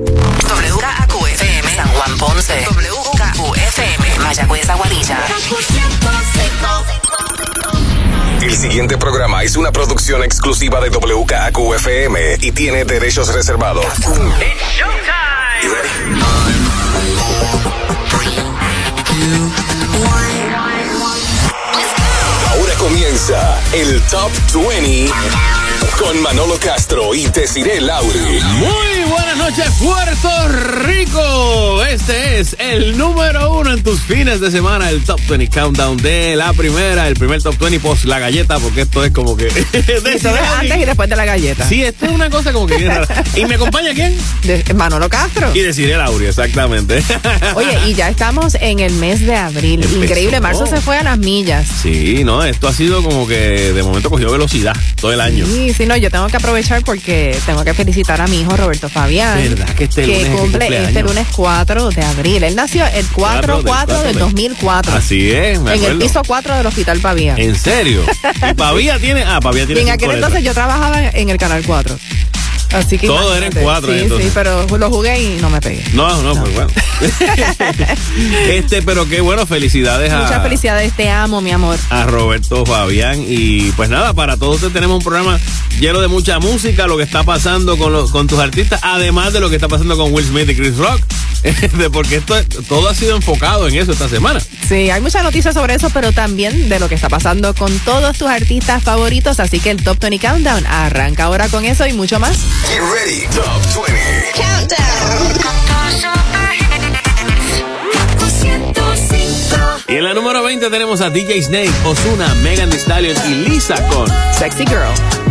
WKQFM San Juan Ponce. WKQFM Mayagüez Aguadilla. El siguiente programa es una producción exclusiva de WKQFM y tiene derechos reservados. You ready? Ahora comienza el Top 20 con Manolo Castro y Desiree Lauri. Muy buenas noches, Puerto Rico. Este es el número uno en tus fines de semana, el Top 20 Countdown de la primera, el primer Top 20 post la galleta, porque esto es como que. Antes y después de la galleta. Sí, esto es una cosa como que bien rara. ¿Y me acompaña quién? De Manolo Castro. Y deciré Lauri, exactamente. Oye, y ya estamos en el mes de abril. Empezó. Increíble, marzo se fue a las millas. Sí, no, esto ha sido como que de momento cogió velocidad todo el año. Sí, sí, no, yo tengo que aprovechar porque tengo que felicitar a mi hijo Roberto Fabián. ¿Verdad que este lunes es que cumple cumple este años? lunes 4 de abril. Él nació el 4 4 del 2004. Así es, me En el acuerdo. piso 4 del Hospital Pavía. ¿En serio? Y Pavía tiene. Ah, Pavía Y tiene. en cinco aquel letras. entonces yo trabajaba en el Canal 4. Así que Todo era en imagínate. cuatro, Sí, entonces. sí, pero lo jugué y no me pegué. No, no, pues bueno. este, pero qué bueno, felicidades a. Muchas felicidades, te amo, mi amor. a Roberto Fabián. Y pues nada, para todos ustedes tenemos un programa lleno de mucha música, lo que está pasando con, los, con tus artistas, además de lo que está pasando con Will Smith y Chris Rock. De- Porque esto todo ha sido enfocado en eso esta semana. Sí, hay muchas noticias sobre eso, pero también de lo que está pasando con todos tus artistas favoritos. Así que el Top 20 Countdown arranca ahora con eso y mucho más. Get ready, Top 20. Y en la número 20 tenemos a DJ Snake, Osuna, Megan Thee Stallion y Lisa con Sexy Girl.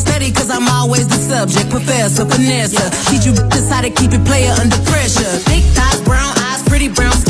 Study, cause I'm always the subject. Professor, finesse. Teach you bitches how to keep it player under pressure. Thick thighs, brown eyes, pretty brown skin.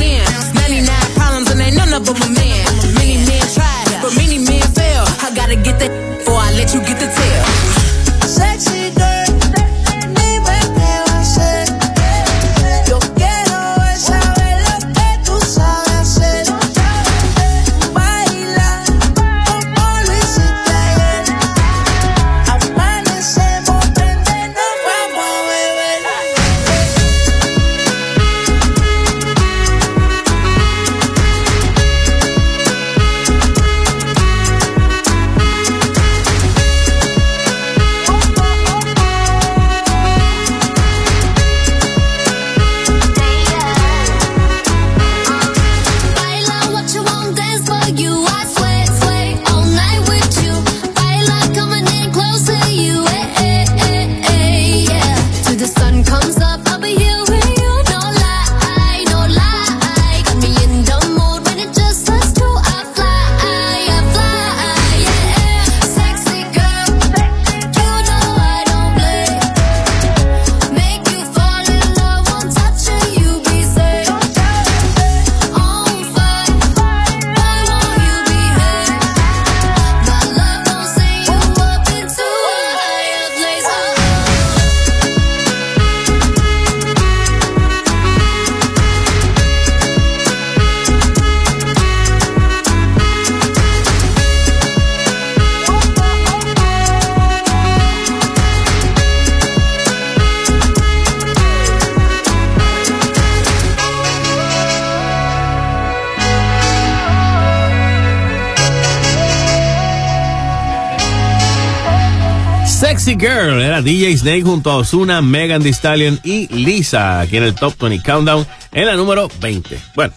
DJ Snake junto a Ozuna, Megan Thee Stallion y Lisa, aquí en el Top 20 Countdown en la número 20. Bueno.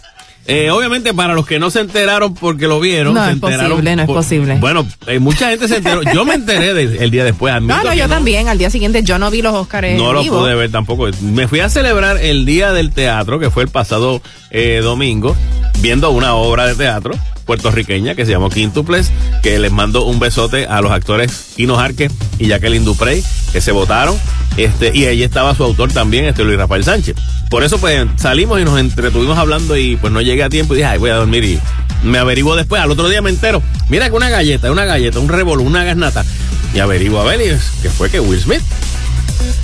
Eh, obviamente para los que no se enteraron porque lo vieron, No se es enteraron posible, no es posible. Bueno, eh, mucha gente se enteró. Yo me enteré de- el día después. admito No, no, yo también. Al día siguiente yo no vi los Oscars no en lo vivo. pude ver tampoco. Me fui a celebrar el Día del Teatro, que fue el pasado eh, domingo, viendo una obra de teatro puertorriqueña que se llamó Quintuples, que les mando un besote a los actores Kino Jarque y Jacqueline Duprey, que se votaron. Este, y ahí estaba su autor también, este Luis Rafael Sánchez. Por eso, pues, salimos y nos entretuvimos hablando y pues no llegué a tiempo y dije, ay, voy a dormir y me averiguo después. Al otro día me entero, mira que una galleta, una galleta, un revolú, una gasnata. Y averiguo a ver, que fue que Will Smith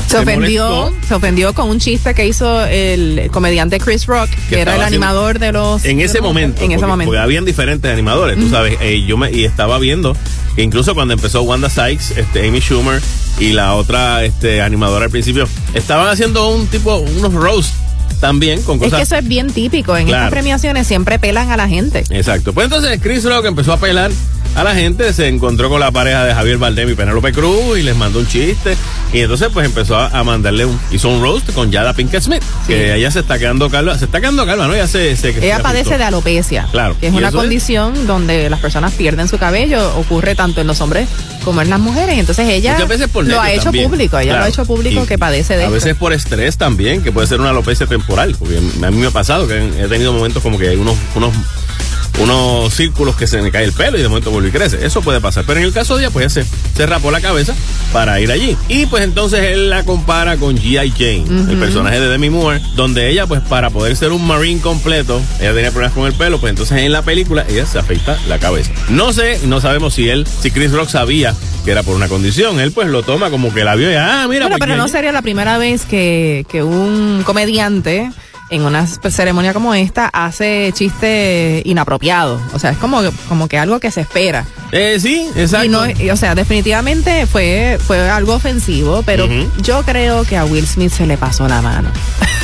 Se ofendió, se ofendió con un chiste que hizo el comediante Chris Rock, que, Que era el animador de los. en ese los- momento. En ese porque, momento. porque habían diferentes animadores, tú sabes. eh, yo me, y estaba viendo que incluso cuando empezó Wanda Sykes, este, Amy Schumer y la otra este, animadora al principio, estaban haciendo un tipo, unos roast también con Es cosas. que eso es bien típico. En Claro. estas premiaciones siempre pelan a la gente. Exacto. Pues entonces Chris Rock empezó a pelar a la gente, se encontró con la pareja de Javier Bardem y Penélope Cruz y les mandó un chiste. Y entonces pues empezó a, a mandarle un, hizo un roast con Yada Pinkett Smith, que ella se está quedando calva, se está quedando calva, ¿no? Ya se, se Ella se padece de alopecia, Claro. que es ¿Y una es? condición donde las personas pierden su cabello, ocurre tanto en los hombres como en las mujeres. Entonces ella por lo ha hecho también. público, ella lo ha hecho público Y que padece de A esto. veces por estrés también, que puede ser una alopecia temporal, porque a mí me ha pasado que he tenido momentos como que hay unos, unos, unos círculos que se me cae el pelo y de momento vuelve y crece. Eso puede pasar. Pero en el caso de ella, pues ella se, se rapó la cabeza para ir allí. Y pues entonces él la compara con G.I. Jane, el personaje de Demi Moore, donde ella, pues para poder ser un marine completo, ella tenía problemas con el pelo, pues entonces en la película ella se afeita la cabeza. No sé, no sabemos si él, si Chris Rock sabía que era por una condición. Él pues lo toma como que la vio y, ah, mira, Bueno, pues, pero no sería la primera vez que, que un comediante en una ceremonia como esta hace chistes inapropiados. O sea, es como, como que algo que se espera. Eh, sí, exacto. Y no, y, o sea, definitivamente fue, fue algo ofensivo, pero yo creo que a Will Smith se le pasó la mano.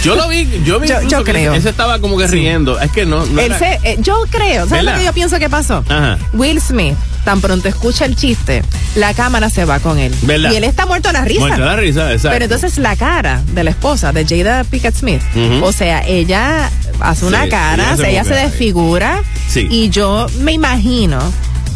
Yo lo vi, yo vi Yo- yo que creo. Ese estaba como que riendo. Es que no, no Él era- se- eh, yo creo, ¿sabes lo que yo pienso que pasó? Ajá. Will Smith, tan pronto escucha el chiste, la cámara se va con él. ¿Verdad? Y él está muerto a la risa. Muerto de la risa, exacto. Pero entonces la cara de la esposa de Jada Pickett Smith, o sea, ella hace Sí, una cara, ella se ella se desfigura Sí. y yo me imagino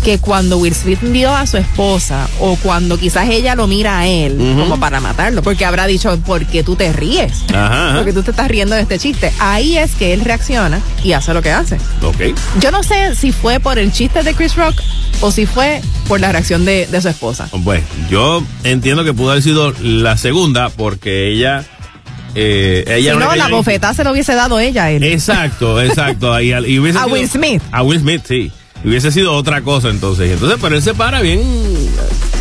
que cuando Will Smith vio a su esposa o cuando quizás ella lo mira a él como para matarlo, porque habrá dicho, ¿por qué tú te ríes? Ajá, ajá. Porque tú te estás riendo de este chiste. Ahí es que él reacciona y hace lo que hace. Ok. Yo no sé si fue por el chiste de Chris Rock o si fue por la reacción de, de su esposa. Bueno, yo entiendo que pudo haber sido la segunda porque ella. Eh, ella Si no, la bofetada se lo hubiese dado ella a él. Exacto, exacto. Y hubiese A Will Smith. A Will Smith, sí. Hubiese sido otra cosa entonces. Entonces, pero él se para bien,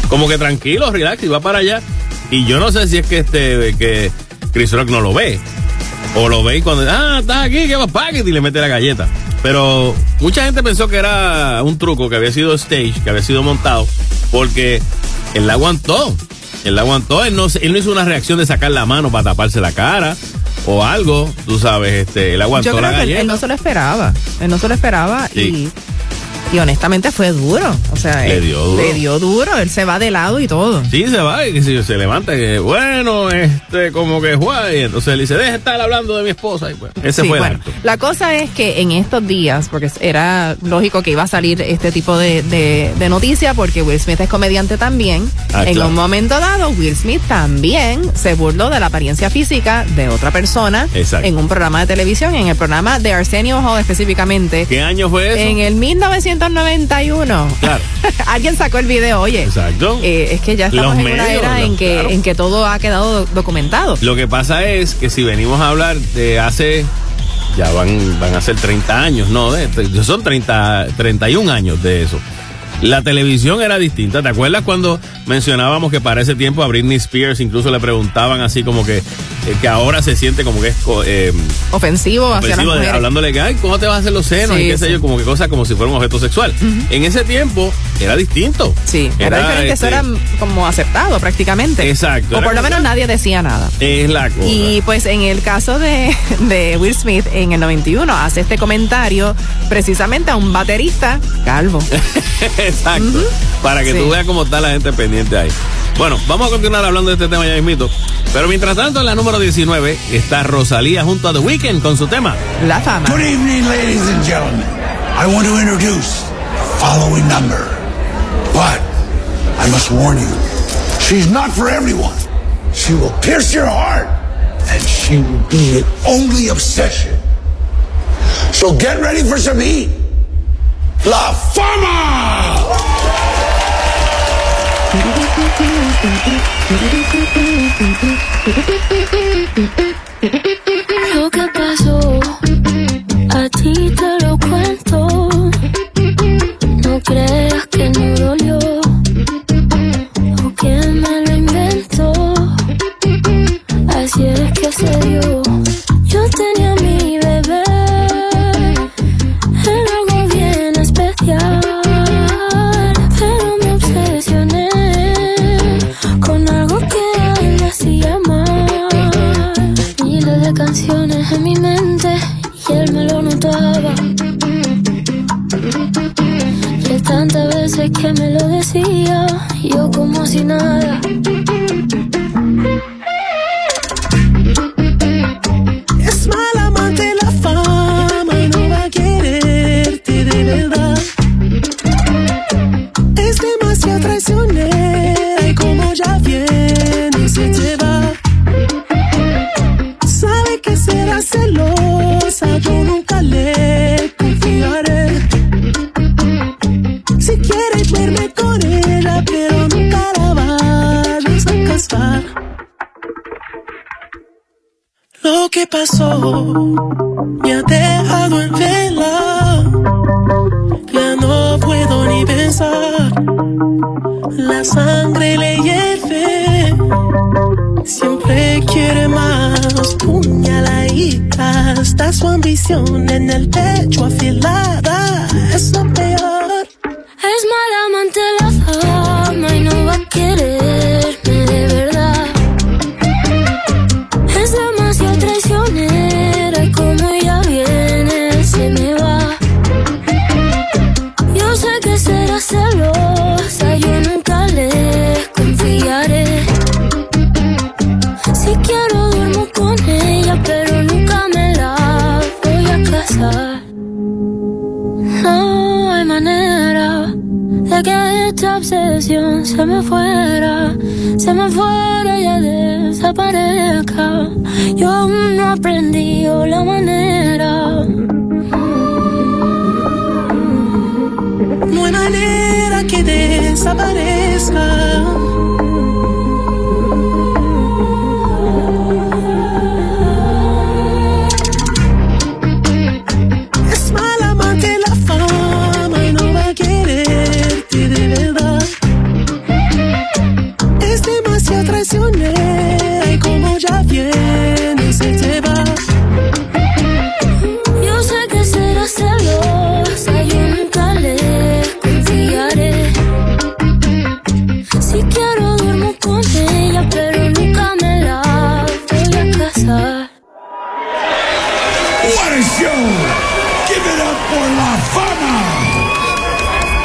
como que tranquilo, relax, y va para allá. Y yo no sé si es que este, que Chris Rock no lo ve. O lo ve y cuando, ah, estás aquí, que va paquete y le mete la galleta. Pero mucha gente pensó que era un truco, que había sido stage, que había sido montado, porque él la aguantó. Él la aguantó, él no, él no hizo una reacción de sacar la mano para taparse la cara o algo, tú sabes, este, él aguantó Yo creo la que él, galleta. él no se lo esperaba. Él no se lo esperaba Sí. y, y honestamente fue duro. O sea, Le él- dio duro. Le dio duro. Él se va de lado y todo. Sí, se va y qué sé yo, se levanta y que, bueno, este, como que guay. Entonces él dice, deja de estar hablando de mi esposa. Y pues, ese Sí, fue el bueno, acto. la cosa es que en estos días, porque era lógico que iba a salir este tipo de, de, de noticia, porque Will Smith es comediante también, Ah, en claro. un momento dado Will Smith también se burló de la apariencia física de otra persona Exacto. en un programa de televisión, en el programa de Arsenio Hall específicamente, ¿Qué año fue eso? en el 1991. Claro. Alguien sacó el video, oye. Exacto. eh, es que ya estamos Los en una era en que, claro. en que todo ha quedado do- documentado. Lo que pasa es que si venimos a hablar de hace, ya van, van a ser 30 años, no, de, de- son 30, 31 años de eso. La televisión era distinta. ¿Te acuerdas cuando mencionábamos que para ese tiempo a Britney Spears incluso le preguntaban así como que, eh, que ahora se siente como que es eh, Ofensivo, hacia las ofensivo de- hablándole que, ay, ¿cómo te vas a hacer los senos? Sí, y qué sé yo, como que cosas como si fuera un objeto sexual. En ese tiempo era distinto. Sí, era, diferente, eso este, era como aceptado prácticamente. Exacto, O era por lo menos nadie decía nada. Es la cosa. Y pues en el caso de, de Will Smith, en el 91, hace este comentario precisamente a un baterista calvo. Exacto. para que Sí. tú veas cómo está la gente pendiente ahí. Bueno, vamos a continuar hablando de este tema ya mismito. Pero mientras tanto, en la número 19 está Rosalía junto a The Weeknd con su tema. La fama. Good evening, ladies and gentlemen. I want to introduce the following number. But I must warn you, she's not for everyone. She will pierce your heart, and she will be an only obsession. So get ready for some heat. La Fama! Pasó me ha dejado en vela. Ya no puedo ni pensar. La sangre le hierve. Siempre quiere más. Puñaladita. Está su ambición en el pecho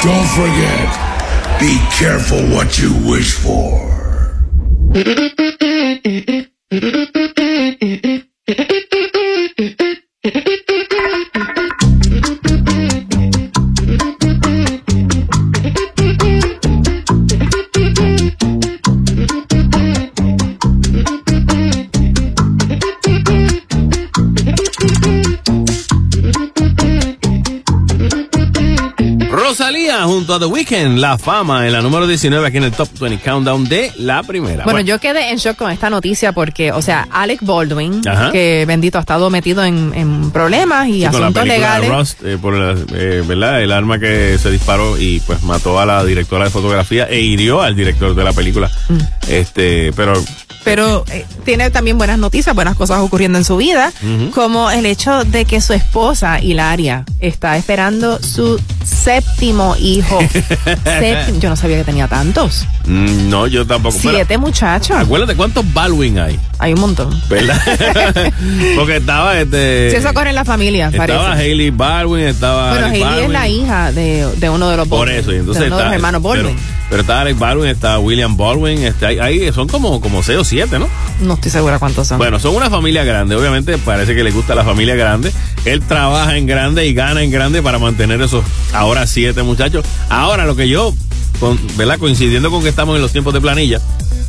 Don't forget, be careful what you wish for. The Weeknd, la fama en la número 19 aquí en el Top 20 Countdown de la primera. Bueno, yo quedé en shock con esta noticia porque, o sea, Alec Baldwin, Ajá. que bendito ha estado metido en, en problemas y Sí, con la asuntos legales. Rust, eh, por la- eh, ¿verdad? el arma que se disparó y pues mató a la directora de fotografía e hirió al director de la película. Mm. Este, pero Pero eh, tiene también buenas noticias, buenas cosas ocurriendo en su vida, como el hecho de que su esposa, Hilaria, está esperando su séptimo hijo. Yo no sabía que tenía tantos. Mm, No, yo tampoco. Siete muchachos. acuérdate cuántos Baldwin hay, Hay un montón. ¿verdad? Porque estaba este. Si eso corre en la familia, Estaba parece. Hailey Baldwin, estaba. Bueno, Hailey es la hija de, de uno de los Por eso, y entonces de uno de está- los hermanos Baldwin. Pero, pero está Alec Baldwin, está William Baldwin, está, ahí- ahí son como, como seis o siete, ¿no? No estoy segura cuántos son. Bueno, son una familia grande, obviamente parece que le gusta la familia grande. Él trabaja en grande y gana en grande para mantener esos ahora siete muchachos. Ahora lo que yo, con, ¿verdad? Coincidiendo con que estamos en los tiempos de planilla,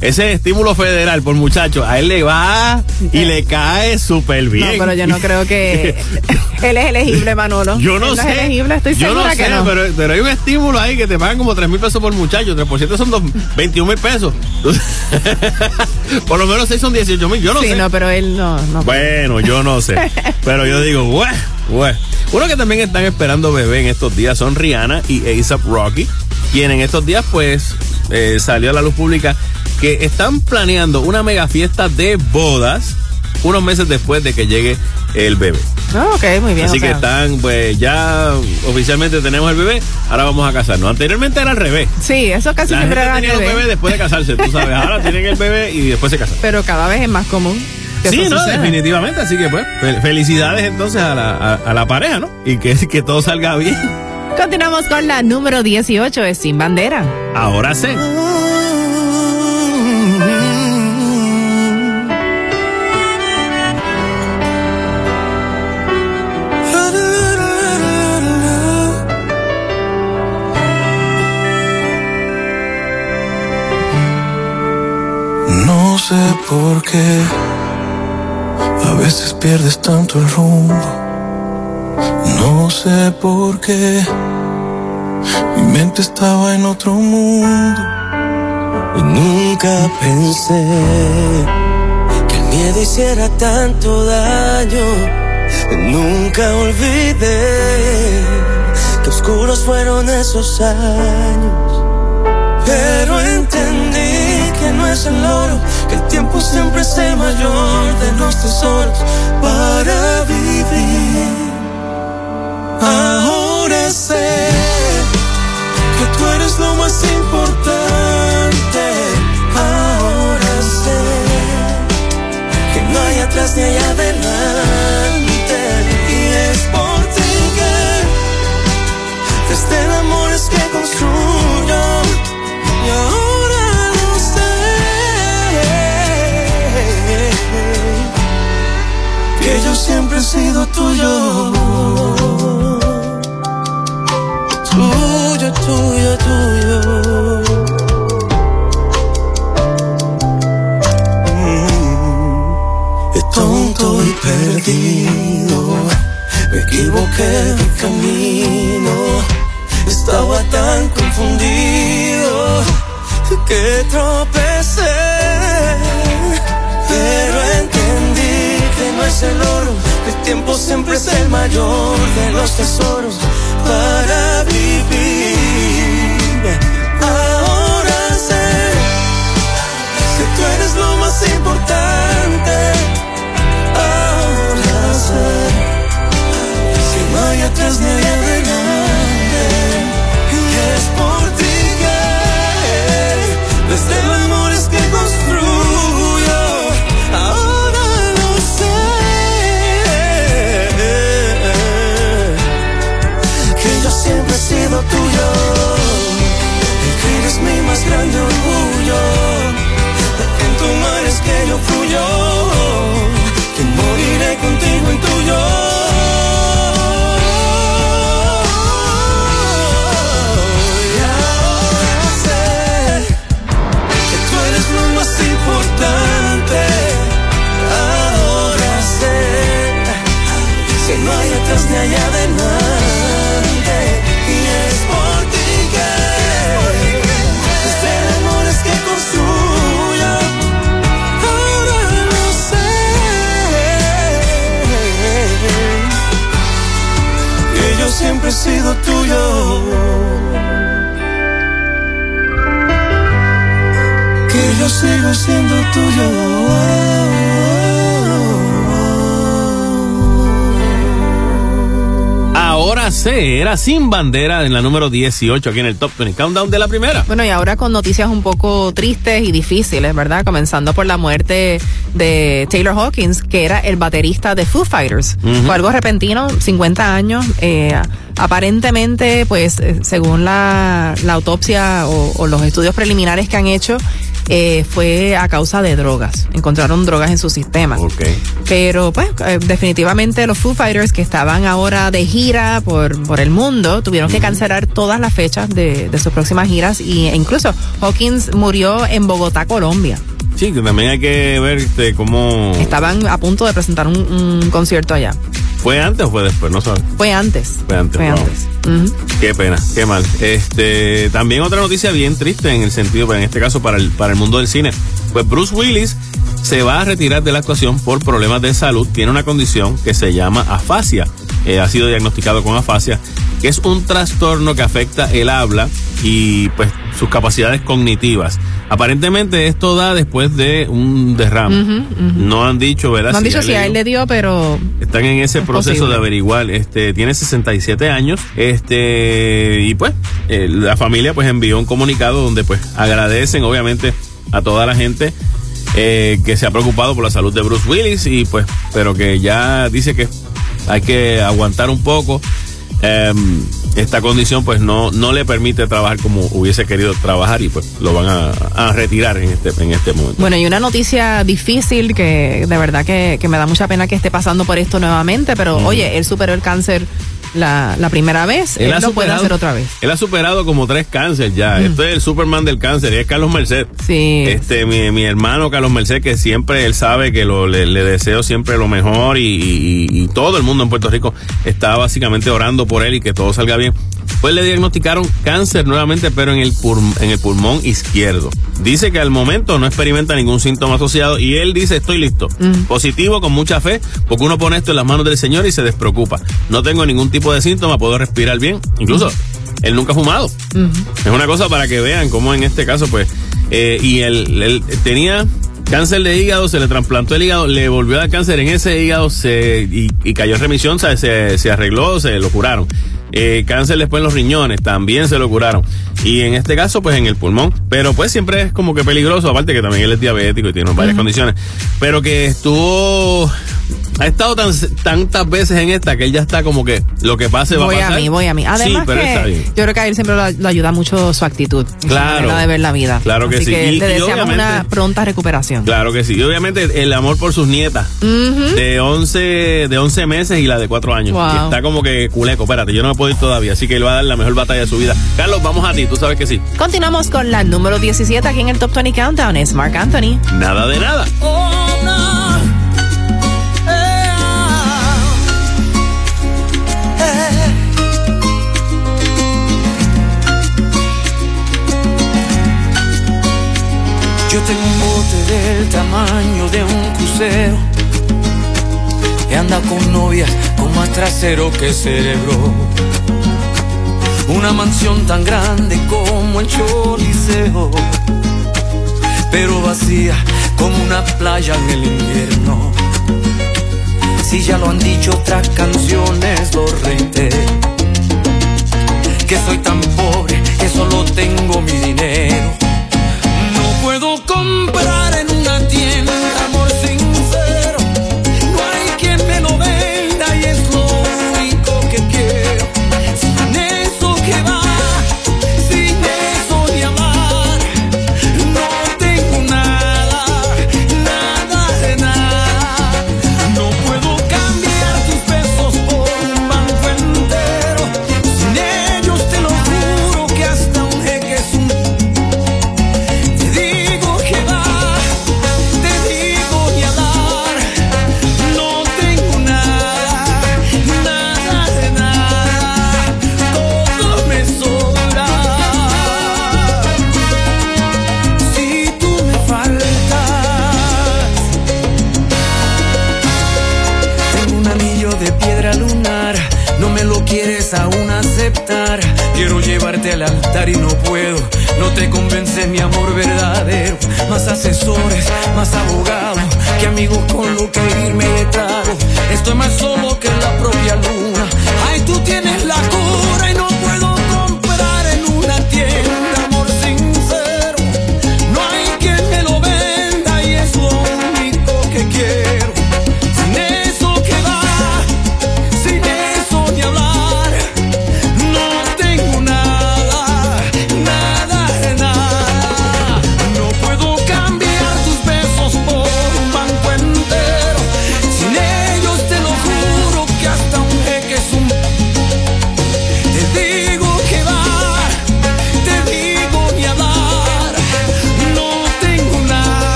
ese estímulo federal por muchachos, a él le va y le cae súper no, bien. pero yo no creo que él es elegible, Manolo. Yo no Él sé. es elegible, estoy yo segura no sé, que no. Pero, pero hay un estímulo ahí que te pagan como 3 mil pesos por muchacho. 3 por 7 son dos- 21 mil pesos. por lo menos 6 son 18 mil. Yo no sí, sé. no, pero él no. no. Bueno, yo no sé. Pero yo digo, güey, güey. Uno que también están esperando bebé en estos días son Rihanna y ASAP Rocky, quien en estos días, pues, eh, salió a la luz pública que están planeando una mega fiesta de bodas unos meses después de que llegue el bebé. Ah, ok, muy bien. Así o que están, pues, ya oficialmente tenemos el bebé, ahora vamos a casarnos. Anteriormente era al revés. Sí, eso casi La siempre gente era tenía los revés. bebés después de casarse, tú sabes. Ahora tienen el bebé y después se casan. Pero cada vez es más común. que Sí, no, suceda. definitivamente. Así que, pues, fel- felicidades entonces a la, a, a la pareja, ¿no? Y que, que todo salga bien. Continuamos con la número 18, es Sin Bandera. Ahora sé. Sé por qué a veces pierdes tanto el rumbo. No sé por qué mi mente estaba en otro mundo. Y nunca pensé que el miedo hiciera tanto daño. Nunca olvidé que oscuros fueron esos años. Pero entendí que no es el oro, que el tiempo siempre es mayor de los tesoros para vivir. Ahora sé mayor de los tesoros sido tuyo. Que yo sigo siendo tuyo. Ahora sé, era sin bandera en la número 18 aquí en el Top 20 Countdown de la primera. Bueno, y ahora con noticias un poco tristes y difíciles, ¿verdad? Comenzando por la muerte de Taylor Hawkins, que era el baterista de Foo Fighters. Fue algo repentino, 50 años. Eh, aparentemente, pues, eh, según la, la autopsia o, o los estudios preliminares que han hecho, eh, fue a causa de drogas. Encontraron drogas en su sistema. Ok. Pero pues eh, definitivamente los Foo Fighters que estaban ahora de gira por, por el mundo tuvieron que cancelar todas las fechas de, de sus próximas giras y, e incluso Hawkins murió en Bogotá, Colombia. Sí, que también hay que ver este, cómo... Estaban a punto de presentar un, un concierto allá. ¿Fue antes o fue después? No sabes. Fue antes. Fue antes. Fue wow. antes. Qué pena, qué mal. Este, también otra noticia bien triste en el sentido, pues, en este caso para el, para el mundo del cine. Pues Bruce Willis se va a retirar de la actuación por problemas de salud. Tiene una condición que se llama afasia. Eh, ha sido diagnosticado con afasia, que es un trastorno que afecta el habla y pues sus capacidades cognitivas. Aparentemente esto da después de un derrame. No han dicho, ¿verdad? No han dicho si a él le dio, pero Están en ese Es proceso posible. de averiguar. Este, tiene 67 años. Este, y pues, eh, la familia pues envió un comunicado donde pues agradecen obviamente a toda la gente eh, que se ha preocupado por la salud de Bruce Willis y pues, pero que ya dice que hay que aguantar un poco. Em, esta condición pues no, no le permite trabajar como hubiese querido trabajar y pues lo van a, a retirar en este, en este momento. Bueno, y una noticia difícil que de verdad que, que me da mucha pena que esté pasando por esto nuevamente, pero oye, él superó el cáncer la, la primera vez, él, ha lo puede hacer otra vez. Él ha superado como tres cánceres ya. Esto es el Superman del cáncer y es Carlos Merced. Sí. Este, mi, mi hermano Carlos Merced, que siempre él sabe que lo, le, le deseo siempre lo mejor y, y- y todo el mundo en Puerto Rico está básicamente orando por él y que todo salga bien. Pues le diagnosticaron cáncer nuevamente, pero en el, pul- en el pulmón izquierdo. Dice que al momento no experimenta ningún síntoma asociado y él dice estoy listo. Positivo, con mucha fe, porque uno pone esto en las manos del Señor y se despreocupa. No tengo ningún tipo de síntoma, puedo respirar bien. Incluso, él nunca ha fumado. Es una cosa para que vean cómo en este caso, pues, eh, y él, él tenía cáncer de hígado, se le trasplantó el hígado, le volvió a dar cáncer en ese hígado se, y, y cayó en remisión, se, se arregló, se lo curaron. Eh, cáncer después en los riñones, también se lo curaron. Y en este caso, pues en el pulmón. Pero pues siempre es como que peligroso, aparte que también él es diabético y tiene varias condiciones. Pero que estuvo... Ha estado tan, tantas veces en esta que él ya está como que lo que pase va Voy a a pasar. mí, voy a mí. Además sí, pero está bien. yo creo que a él siempre lo, lo ayuda mucho su actitud, su Claro. manera de ver la vida. Claro que Así sí. que Y- le y deseamos obviamente- una pronta recuperación. Claro que sí. Y obviamente el amor por sus nietas de 11 de 11 meses y la de 4 años. Wow. Y está como que culeco, espérate, yo no me puedo ir todavía, así que él va a dar la mejor batalla de su vida. Carlos, vamos a ti, tú sabes que sí. Continuamos con la número 17 aquí en el Top 20 Countdown. Es Mark Anthony. Nada de nada. Yo tengo un bote del tamaño de un crucero que anda con novias con más trasero que cerebro. Una mansión tan grande como el Choliseo, pero vacía como una playa en el invierno. Si ya lo han dicho otras canciones, lo reitero. Que soy tan pobre que solo tengo mi dinero. llevarte al altar y no puedo. No te convences mi amor verdadero. Más asesores, más abogados, que amigos con lo que irme de trago. Estoy más solo que la propia luna. Ay, tú tienes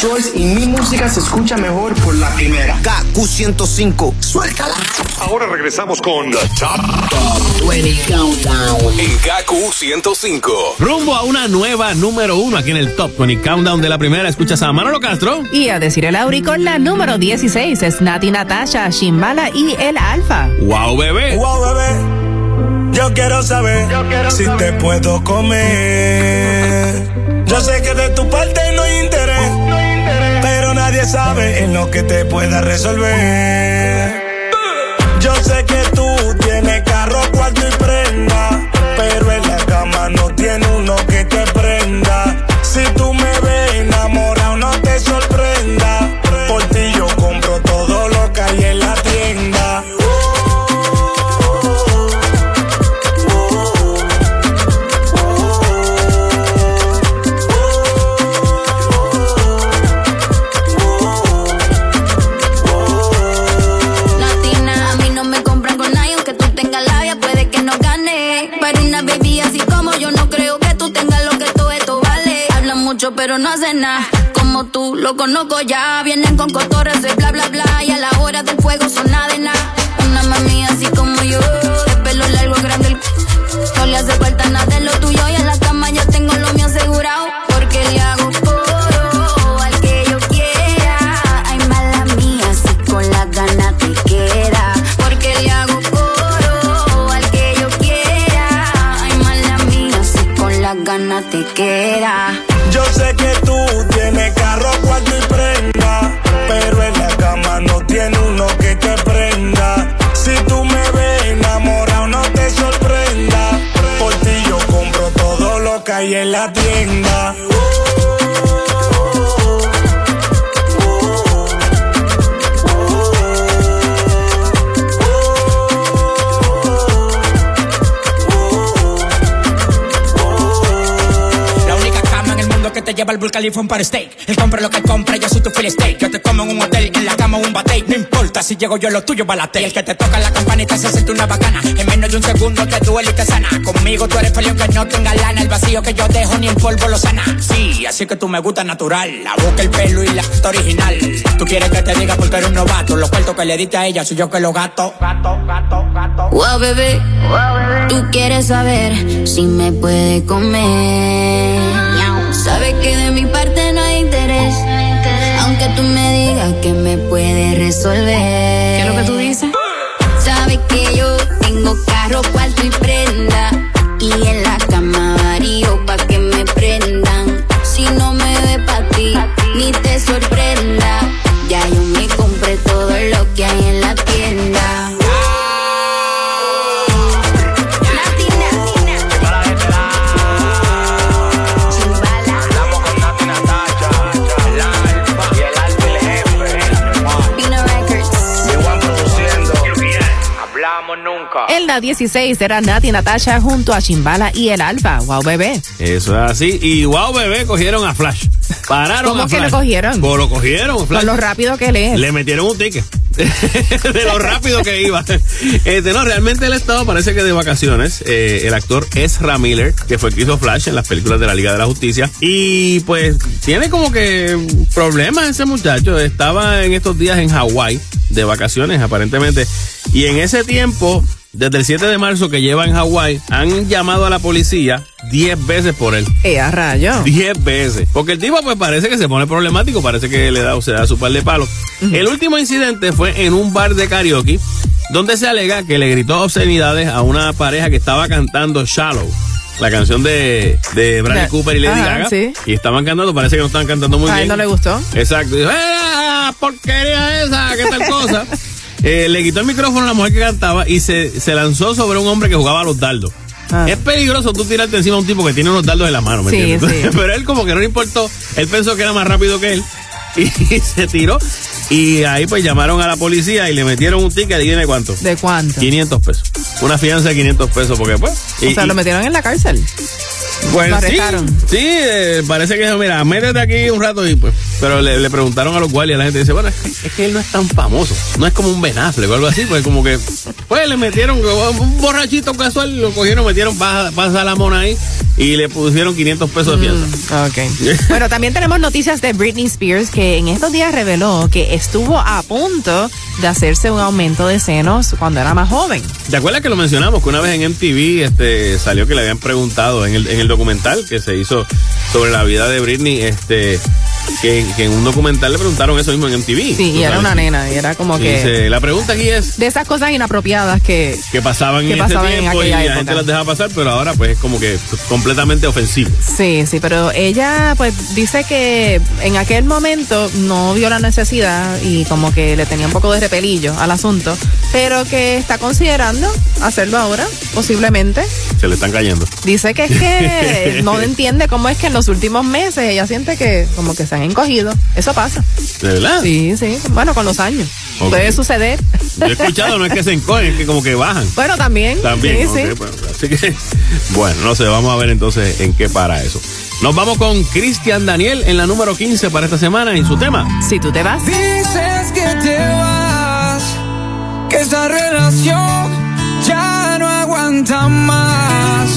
choice y mi música se escucha mejor por la primera. KQ105, suéltala. Ahora regresamos con The Top, Top 20 Countdown en KQ105. Rumbo a una nueva número uno aquí en el Top 20 Countdown de la primera. Escuchas a Manolo Castro. Y a decir el Auri con la número 16 es Nati Natasha, Shimbala y el Alfa. ¡Wow, bebé! ¡Wow, bebé! Yo quiero saber si te puedo comer. Yo sé que de tu parte sabe en lo que te pueda resolver. Yo sé que tú tienes carro, cuarto y prenda, pero en la cama no tiene uno que te prenda. Khalifa para steak. Él compra lo que compra, yo soy tu fill steak. Yo te como en un hotel, en la cama un bate. No importa si llego yo, lo tuyo balate. El que te toca la campanita se siente una bacana. En menos de un segundo te duele y te sana. Conmigo tú eres feliz que no tenga lana. El vacío que yo dejo ni el polvo lo sana. Sí, así que tú me gusta natural. La boca, el pelo y la acta original. Tú quieres que te diga porque eres un novato. Los cuartos que le diste a ella soy yo que lo gato. Gato, gato, gato. Wow, bebé, tú quieres saber si me puede comer. Sabes que de mi parte no hay interés. Aunque tú me digas que me puede resolver. ¿Qué es lo que tú dices? Sabes que yo tengo carro, cuarto y prenda. La 16 era Nati Natasha junto a Chimbala y el Alfa. Wow, bebé. Eso es así. Y wow, bebé, cogieron a Flash. Pararon ¿Cómo a que Flash. lo cogieron? Pues lo cogieron, Flash. Con lo rápido que lee. Le metieron un ticket. de lo rápido que iba. Este, no, realmente él estaba, parece que de vacaciones. Eh, el actor Ezra Miller, que fue el que hizo Flash en las películas de la Liga de la Justicia. Y pues tiene como que problemas ese muchacho. Estaba en estos días en Hawái de vacaciones, aparentemente. Y en ese tiempo, desde el 7 de marzo que lleva en Hawái, han llamado a la policía 10 veces por él. Eh, a rayo. 10 veces. Porque el tipo pues parece que se pone problemático, parece que le da, o se da su par de palos. El último incidente fue en un bar de karaoke, donde se alega que le gritó obscenidades a una pareja que estaba cantando Shallow. La canción de, de Bradley Ya. Cooper y Lady Ajá, Gaga. sí. Y estaban cantando, parece que no estaban cantando muy A bien. él no le gustó. Exacto. Y dijo, ¡eh, porquería esa! ¿Qué tal cosa? Eh, le quitó el micrófono a la mujer que cantaba y se, se lanzó sobre un hombre que jugaba a los dardos. Es peligroso tú tirarte encima a un tipo que tiene unos dardos en la mano, ¿me Sí, entiendes? sí. Pero él como que no le importó, él pensó que era más rápido que él y, se tiró y ahí pues llamaron a la policía y le metieron un ticket y viene cuánto? ¿De cuánto? 500 pesos. Una fianza de 500 pesos porque pues... o y- sea, y- lo metieron en la cárcel. pues Lo sí, sí, eh, parece que mira, métete aquí un rato y pues. Pero le, le preguntaron a los guardias, la gente dice, bueno, es que, él no es tan famoso, no es como un Ben Affleck o algo así, pues como que, pues le metieron un borrachito casual, lo cogieron, metieron pasa, pasa la mona ahí y le pusieron 500 pesos de fianza. Ok. Bueno, también tenemos noticias de Britney Spears que en estos días reveló que estuvo a punto de hacerse un aumento de senos cuando era más joven. ¿Te acuerdas que lo mencionamos? Que una vez en MTV este, salió que le habían preguntado en el, en el documental que se hizo sobre la vida de Britney, este, que, que en un documental le preguntaron eso mismo en MTV. Sí, ¿tú y era sabes? una nena, y era como Y que dice, la pregunta aquí es, de esas cosas inapropiadas que que pasaban Que en pasaban ese en tiempo y la época. gente las dejaba pasar, pero ahora pues es como que completamente ofensivo. Sí, sí, pero ella pues dice que en aquel momento no vio la necesidad y como que le tenía un poco de repelillo al asunto, pero que está considerando hacerlo ahora, posiblemente. Se le están cayendo. Dice que es que no entiende cómo es que en los últimos meses ella siente que como que se han encogido. Eso pasa. ¿De verdad? Sí, sí. Bueno, con los años. Puede suceder. Yo he escuchado, no es que se encogen, es que como que bajan. Bueno, también. También. Sí, bueno, así que, bueno, no sé, vamos a ver entonces en qué para eso. Nos vamos con Cristian Daniel en la número 15 para esta semana y su tema. Si tú te vas. Dices que te vas, que esa relación ya no aguanta más.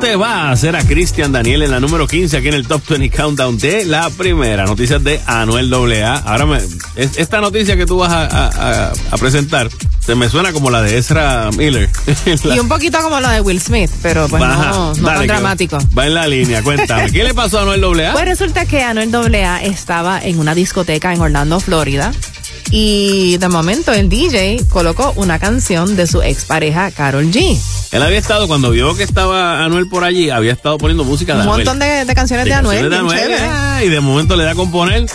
Te vas, era Cristian Daniel en la número 15 aquí en el Top 20 Countdown de la primera. Noticias de Anuel AA. Ahora, me, es- esta noticia que tú vas a, a- a- presentar se me suena como la de Ezra Miller. La- Y un poquito como lo de Will Smith, pero pues Ajá, no, no dale, tan dramático. Va en la línea, cuéntame. ¿Qué le pasó a Anuel AA? Pues resulta que Anuel AA estaba en una discoteca en Orlando, Florida. Y de momento el DJ colocó una canción de su expareja Carol G. Él había estado, cuando vio que estaba Anuel por allí, había estado poniendo música de Un Anuel. montón de, de canciones de, Anuel, canciones de bien Anuel, chévere. ah, y de momento le da a componer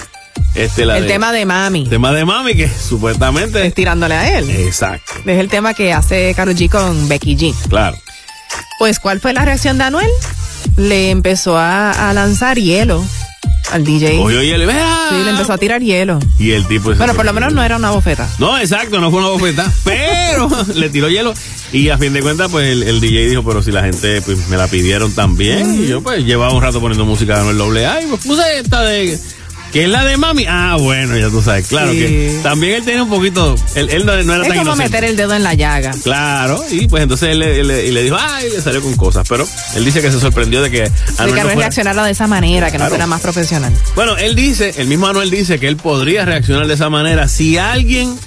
este, la El de- tema de Mami, tema de Mami, que supuestamente... es tirándole a él. Exacto, Es el tema que hace Carol G con Becky G. claro. Pues, ¿cuál fue la reacción de Anuel? Le empezó a, a lanzar hielo al DJ. Y él, "Vea". Sí, le empezó a tirar hielo. Y el tipo... Bueno, por lo menos no era una bofeta. No, exacto, no fue una bofeta, pero le tiró hielo y a fin de cuentas pues el, el DJ dijo, pero si la gente pues me la pidieron también y yo pues llevaba un rato poniendo música de Anuel AA y pues puse esta de que es la de mami. Ah, bueno, ya tú sabes, claro Sí. que también él tenía un poquito, él, él no, no era Es tan como inocente. meter el dedo en la llaga. Claro, y pues entonces él, le- le- y le dijo, ay, le salió con cosas, pero él dice que se sorprendió de que De Anuel que no fuera- reaccionara de esa manera, que no fuera más profesional. Bueno, él dice, el mismo Anuel dice que él podría reaccionar de esa manera si alguien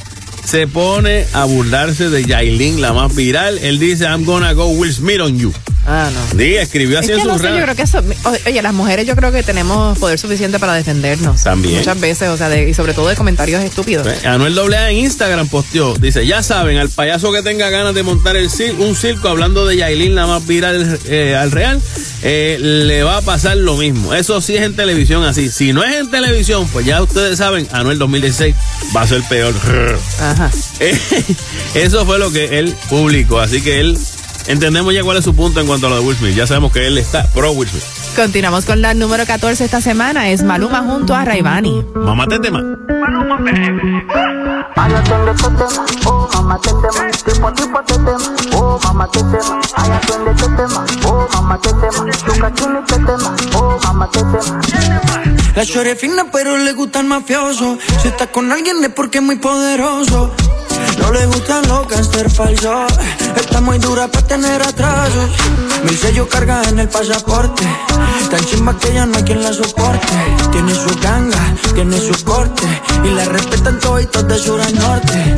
se pone a burlarse de Yailin, la más viral. Él dice, I'm gonna go Will Smith on you. Ah, no. Sí, escribió así Es que en no sus sé, yo creo que eso, oye, las mujeres yo creo que tenemos poder suficiente para defendernos. También. Muchas veces, o sea, de- y sobre todo de comentarios estúpidos. Eh, Anuel AA en Instagram posteó, dice, ya saben, al payaso que tenga ganas de montar el cir- un circo hablando de Yailin, la más viral eh, al real, eh, le va a pasar lo mismo. Eso sí es en televisión así. Si no es en televisión, pues ya ustedes saben, Anuel 2016 va a ser peor. Ajá. Eh, Eso fue lo que él publicó. Así que él, entendemos ya cuál es su punto en cuanto a lo de Will Smith. Ya sabemos que él está pro Will Smith. Continuamos con la número 14 esta semana. Es Maluma junto a Raivani. Mamá te tema. Tema, oh mamá te tema, tipo tipo te tema, oh mamá te tema, ay atiende este tema, oh mamá te tema, tu te tema, oh mamá te tema. La chore fina pero le gusta el mafioso. Si está con alguien es porque es muy poderoso. No le gustan los gangster falsos Está muy dura para tener atrasos. Mil sellos carga en el pasaporte. Tan chimba que ya no hay quien la soporte. Tiene su ganga, tiene su corte. Y la respetan toditos de sur a norte.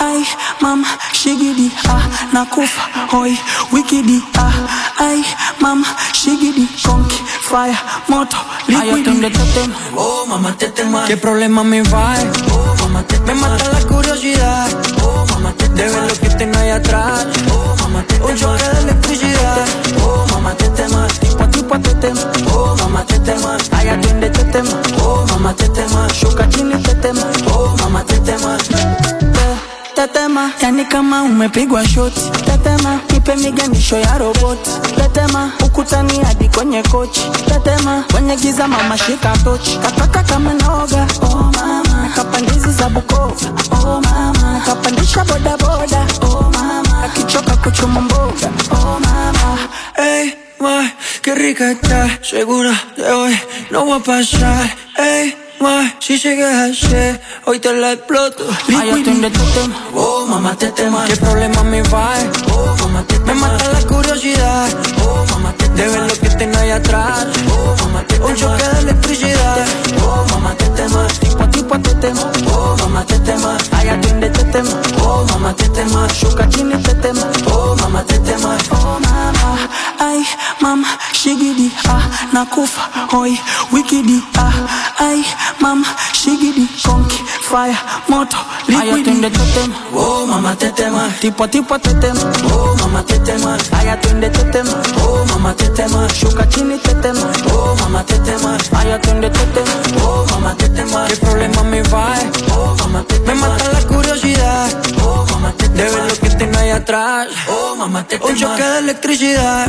Ay, mama, shigidi, ah, nakufa, hoy, wikidi, fire, moto, este tema, oh mamá te tema ¿Qué problema me va? Oh mamá te Me mata la curiosidad, oh mamá te De ver lo que tengo ahí atrás, oh mamá te Un choque de electricidad, oh mamá te tema Tipo, tipo te tema, oh mamá te tema, ay atiende este tema, oh mamá te tema, shuka chini te tema, oh mamá te tema. Tetema, yani kama umepigwa shoti. Tetema, nipe miganisho ya roboti. Tetema, ukutani hadi kwenye kochi. Tetema, kwenye giza mama shika tochi. Kataka kama noga, oh mama. Kapandizi za Bukoba, oh mama. Kapandisha boda boda, oh Aquí choca cucho mambo. Oh, mamá. Ey, ma, qué rica está. Segura de hoy no va a pasar. Ey, ma, si llegas así, hoy te la exploto. Ay, yo tengo este tema. Oh, mamá, te tema. ¿Qué problema me va? Oh, mamá, te Me mata la curiosidad. Oh, mamá, te De ver lo que tengo ahí atrás. Oh, mamá, te Un choque de electricidad. Oh, mamá, te tema. Tipo a tipo te tema. Oh, mamá, te tema. Ay, atiende este tema. Oh, mamá, te tema. Shuka chini te tema. Oh, mamá, te tema. Oh, mamá. Ay, mama, shigidi, ah, nakufa, hoi, wikidi, ah, ay, mama, shigidi, konki, fire, moto, liquidi. Ay, atiende este tema. Oh, mamá, te tema. Tipo tipo te tema. Oh, mamá, te tema. Ay, atiende este tema. Oh, mamá, te tema. Shuka chini te tema. Oh, mamá, te tema. Ay, atiende este tema. Oh, mamá, te tema. ¿Qué problema me va? Oh, mamá, te tema. Me mata la curiosidad. Oh, mamá, te tema. De ver lo que tengo ahí atrás. Oh, mamá, te tema. Un choque de electricidad.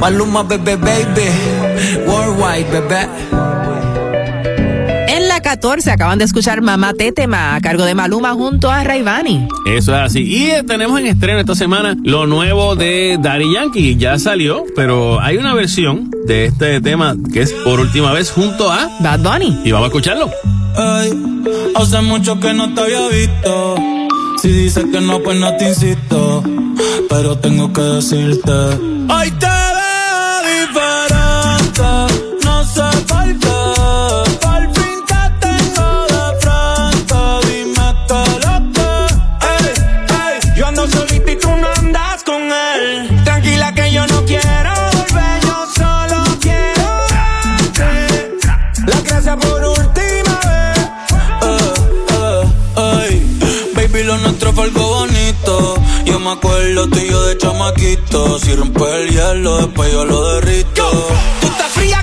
Maluma, bebé, baby Worldwide, bebé En la 14 acaban de escuchar Mamá Tetema a cargo de Maluma junto a Raivani. Eso es así. Y eh, tenemos en estreno esta semana lo nuevo de Daddy Yankee. Ya salió, pero hay una versión de este tema que es por última vez junto a Bad Bunny. Y vamos a escucharlo. Ay, hace mucho que no te había visto. Si dices que no, pues no te insisto. Pero tengo que decirte. Hoy te Nuestro fue algo bonito. Yo me acuerdo tú y yo de chamaquito. Si rompe el hielo, después yo lo derrito. Tú estás fría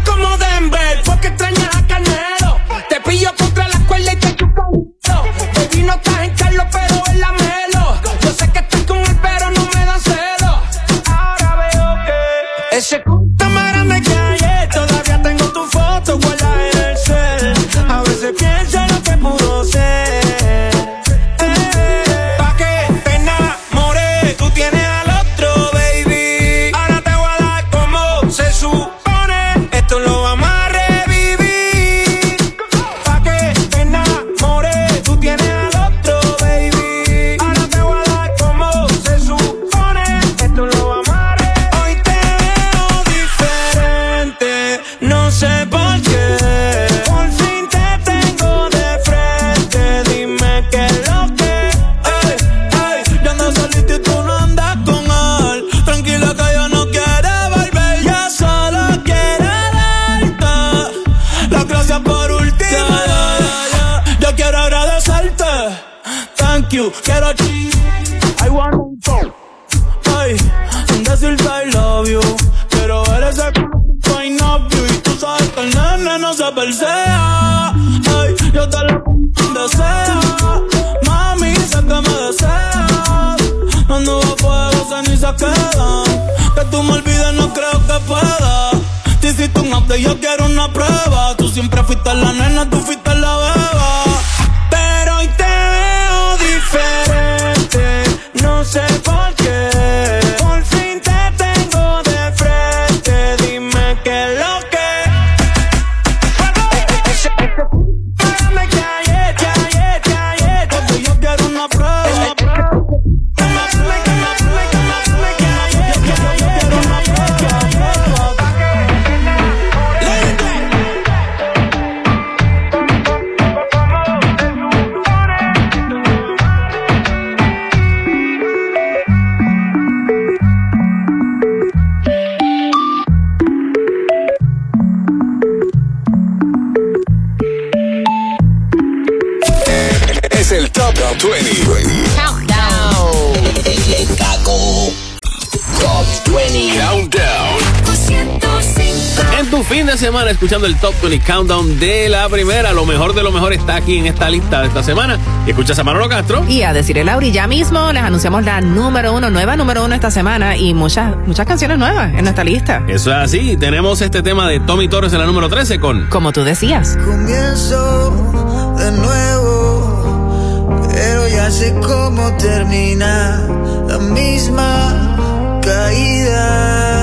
escuchando el Top 20 Countdown de la primera, lo mejor de lo mejor está aquí en esta lista de esta semana. Y escuchas a Manolo Castro. Y a decir el Lauri, ya mismo les anunciamos la número uno, nueva número uno esta semana y muchas, muchas canciones nuevas en nuestra lista. Eso es así. Tenemos este tema de Tommy Torres en la número 13 con. Como tú decías. Comienzo de nuevo, pero ya sé cómo termina la misma caída.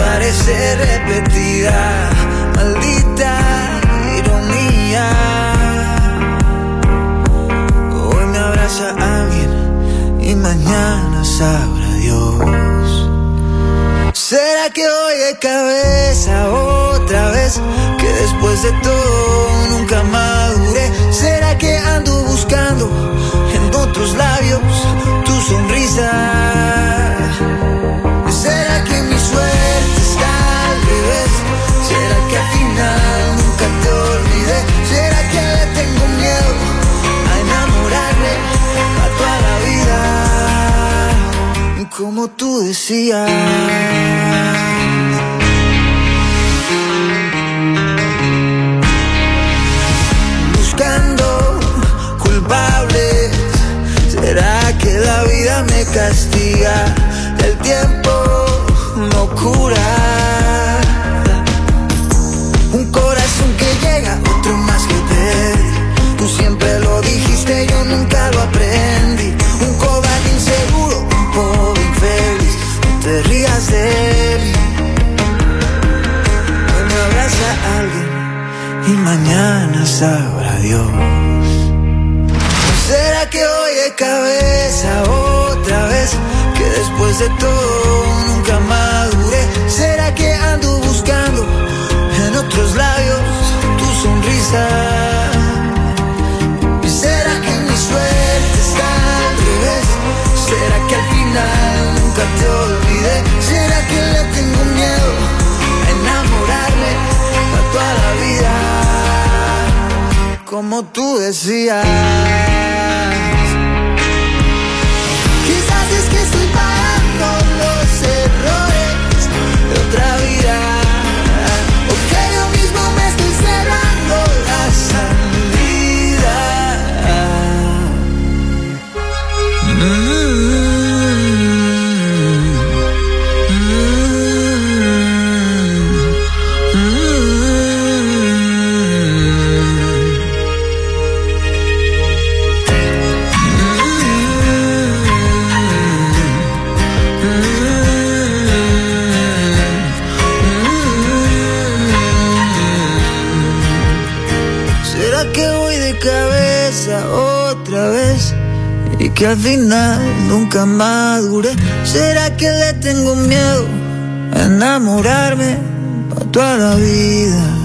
Parece repetida. Maldita ironía. Hoy me abraza alguien y mañana sabrá Dios. ¿Será que voy de cabeza otra vez? Que después de todo nunca maduré. ¿Será que ando buscando en otros labios tu sonrisa? ¿Será que mi suerte tú y mañana sabrá Dios. ¿Será que voy de cabeza otra vez? Que después de todo nunca maduré. ¿Será que ando buscando en otros labios tu sonrisa? Como tú decías. Que al final nunca madure. ¿Será que le tengo miedo a enamorarme para toda la vida?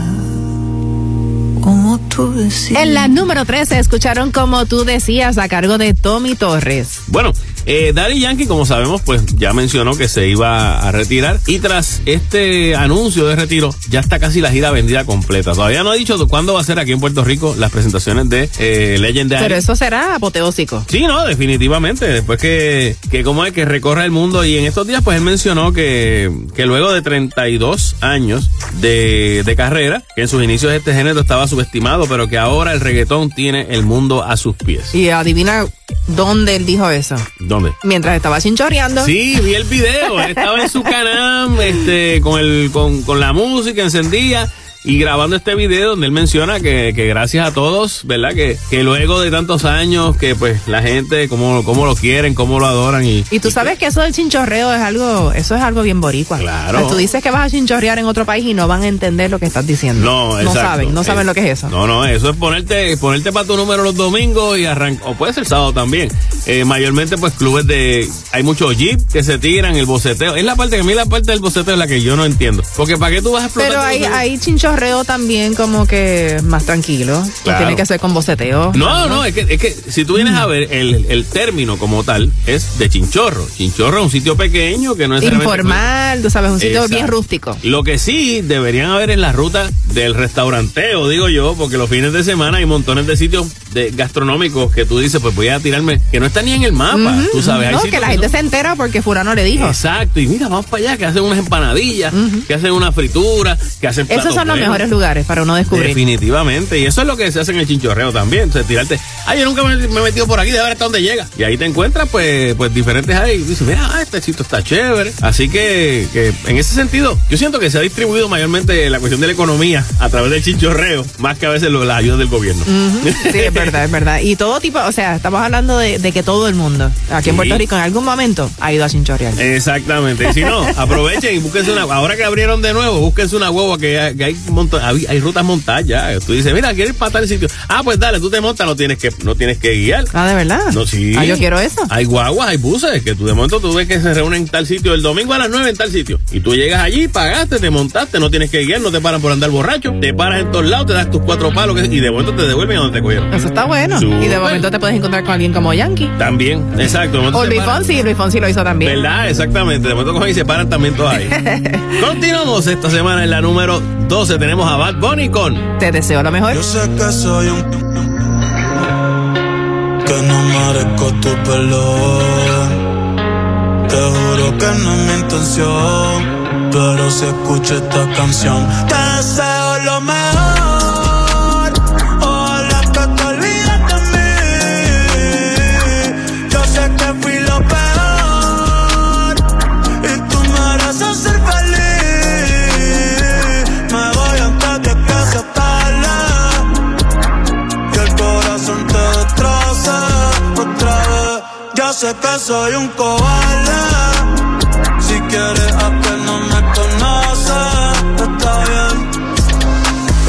Como tú decías. En la número 13 escucharon como tú decías a cargo de Tommy Torres. Bueno, eh, Daddy Yankee, como sabemos, pues ya mencionó que se iba a retirar. Y tras este anuncio de retiro, ya está casi la gira vendida completa. Todavía no ha dicho cuándo va a ser aquí en Puerto Rico las presentaciones de eh, Legendary. Pero eso será apoteósico. Sí, no, definitivamente. Después que, que como es que recorra el mundo y en estos días, pues él mencionó que, que luego de 32 años de, de carrera, que en sus inicios este género estaba subestimado, pero que ahora el reggaetón tiene el mundo a sus pies. Y adivina dónde él dijo eso. ¿Dónde? Mientras estaba chinchorreando. Sí, vi el video. Él estaba en su canal, este, con el, con, con la música encendida. Y grabando este video donde él menciona que, que gracias a todos, ¿verdad? Que, que luego de tantos años, que pues la gente, cómo, cómo lo quieren, cómo lo adoran y... Y tú sabes que eso del chinchorreo es algo, eso es algo bien boricua. Claro. O sea, tú dices que vas a chinchorrear en otro país y no van a entender lo que estás diciendo. No, No exacto. saben, no saben lo que es eso. No, no, eso es ponerte, ponerte para tu número los domingos y arrancar, o puede ser sábado también. Eh, mayormente pues clubes de, hay muchos jeep que se tiran, el boceteo. Es la parte que a mí la parte del boceteo es la que yo no entiendo. Porque para qué tú vas a explotar Pero hay, hay chinchorreo chinchorreo también como que más tranquilo. No tiene que ser con boceteo. No, no, es que, es que si tú vienes a ver, el, el término como tal es de chinchorro. Chinchorro es un sitio pequeño que no es Informal, tú sabes, un sitio bien rústico. Lo que sí deberían haber en la ruta del restauranteo, digo yo, porque los fines de semana hay montones de sitios de gastronómicos que tú dices, pues voy a tirarme, que no están ni en el mapa, tú sabes. No, que la gente no- se entera porque Furano le dijo. Exacto, y mira, vamos para allá, que hacen unas empanadillas, que hacen una fritura, que hacen platos Esos son los buenos. Mejores lugares para uno descubrir. Definitivamente, y eso es lo que se hace en el chinchorreo también, o sea, tirarte, ay, yo nunca me, me he metido por aquí, de ver hasta dónde llega. Y ahí te encuentras, pues, pues diferentes ahí, y dices, mira, ah, este sitio está chévere. Así que, que en ese sentido, yo siento que se ha distribuido mayormente la cuestión de la economía a través del chinchorreo, más que a veces lo- las ayudas del gobierno. Ujú, Sí, es verdad, es verdad. Y todo tipo, o sea, estamos hablando de, de que todo el mundo, aquí en. Puerto Rico, en algún momento ha ido a chinchorrear. Exactamente. Y si no, aprovechen y búsquense una. Ahora que abrieron de nuevo, búsquense una guagua que hay, que hay, un montón- hay, hay rutas montadas ya. Tú dices, mira, quieres ir para tal sitio. Ah, pues dale, tú te montas, no tienes que, no tienes que guiar. Ah, ¿de verdad? No, sí. Ah, yo quiero eso. Hay guaguas, hay buses, que tú de momento tú ves que se reúnen en tal sitio el domingo a las 9 en tal sitio. Y tú llegas allí, pagaste, te montaste, no tienes que guiar, no te paran por andar borracho. Te paras en todos lados, te das tus cuatro palos y de momento te devuelven a donde te cogieron. Eso está bueno. Y de momento te puedes encontrar con alguien como Yankee. También, exacto. O Luis. Fonsi, Luis Fonsi lo hizo también. ¿Verdad? Exactamente. De momento cogen y se paran también todos ahí. Continuamos esta semana en la número 12. Tenemos a Bad Bunny con Te deseo lo mejor. Yo sé que soy un que no merezco tu perdón. Te juro que no es mi intención, pero si escucho esta canción, te deseo lo mejor. Que soy un cobarde. Si quieres a que no me conoces, está bien.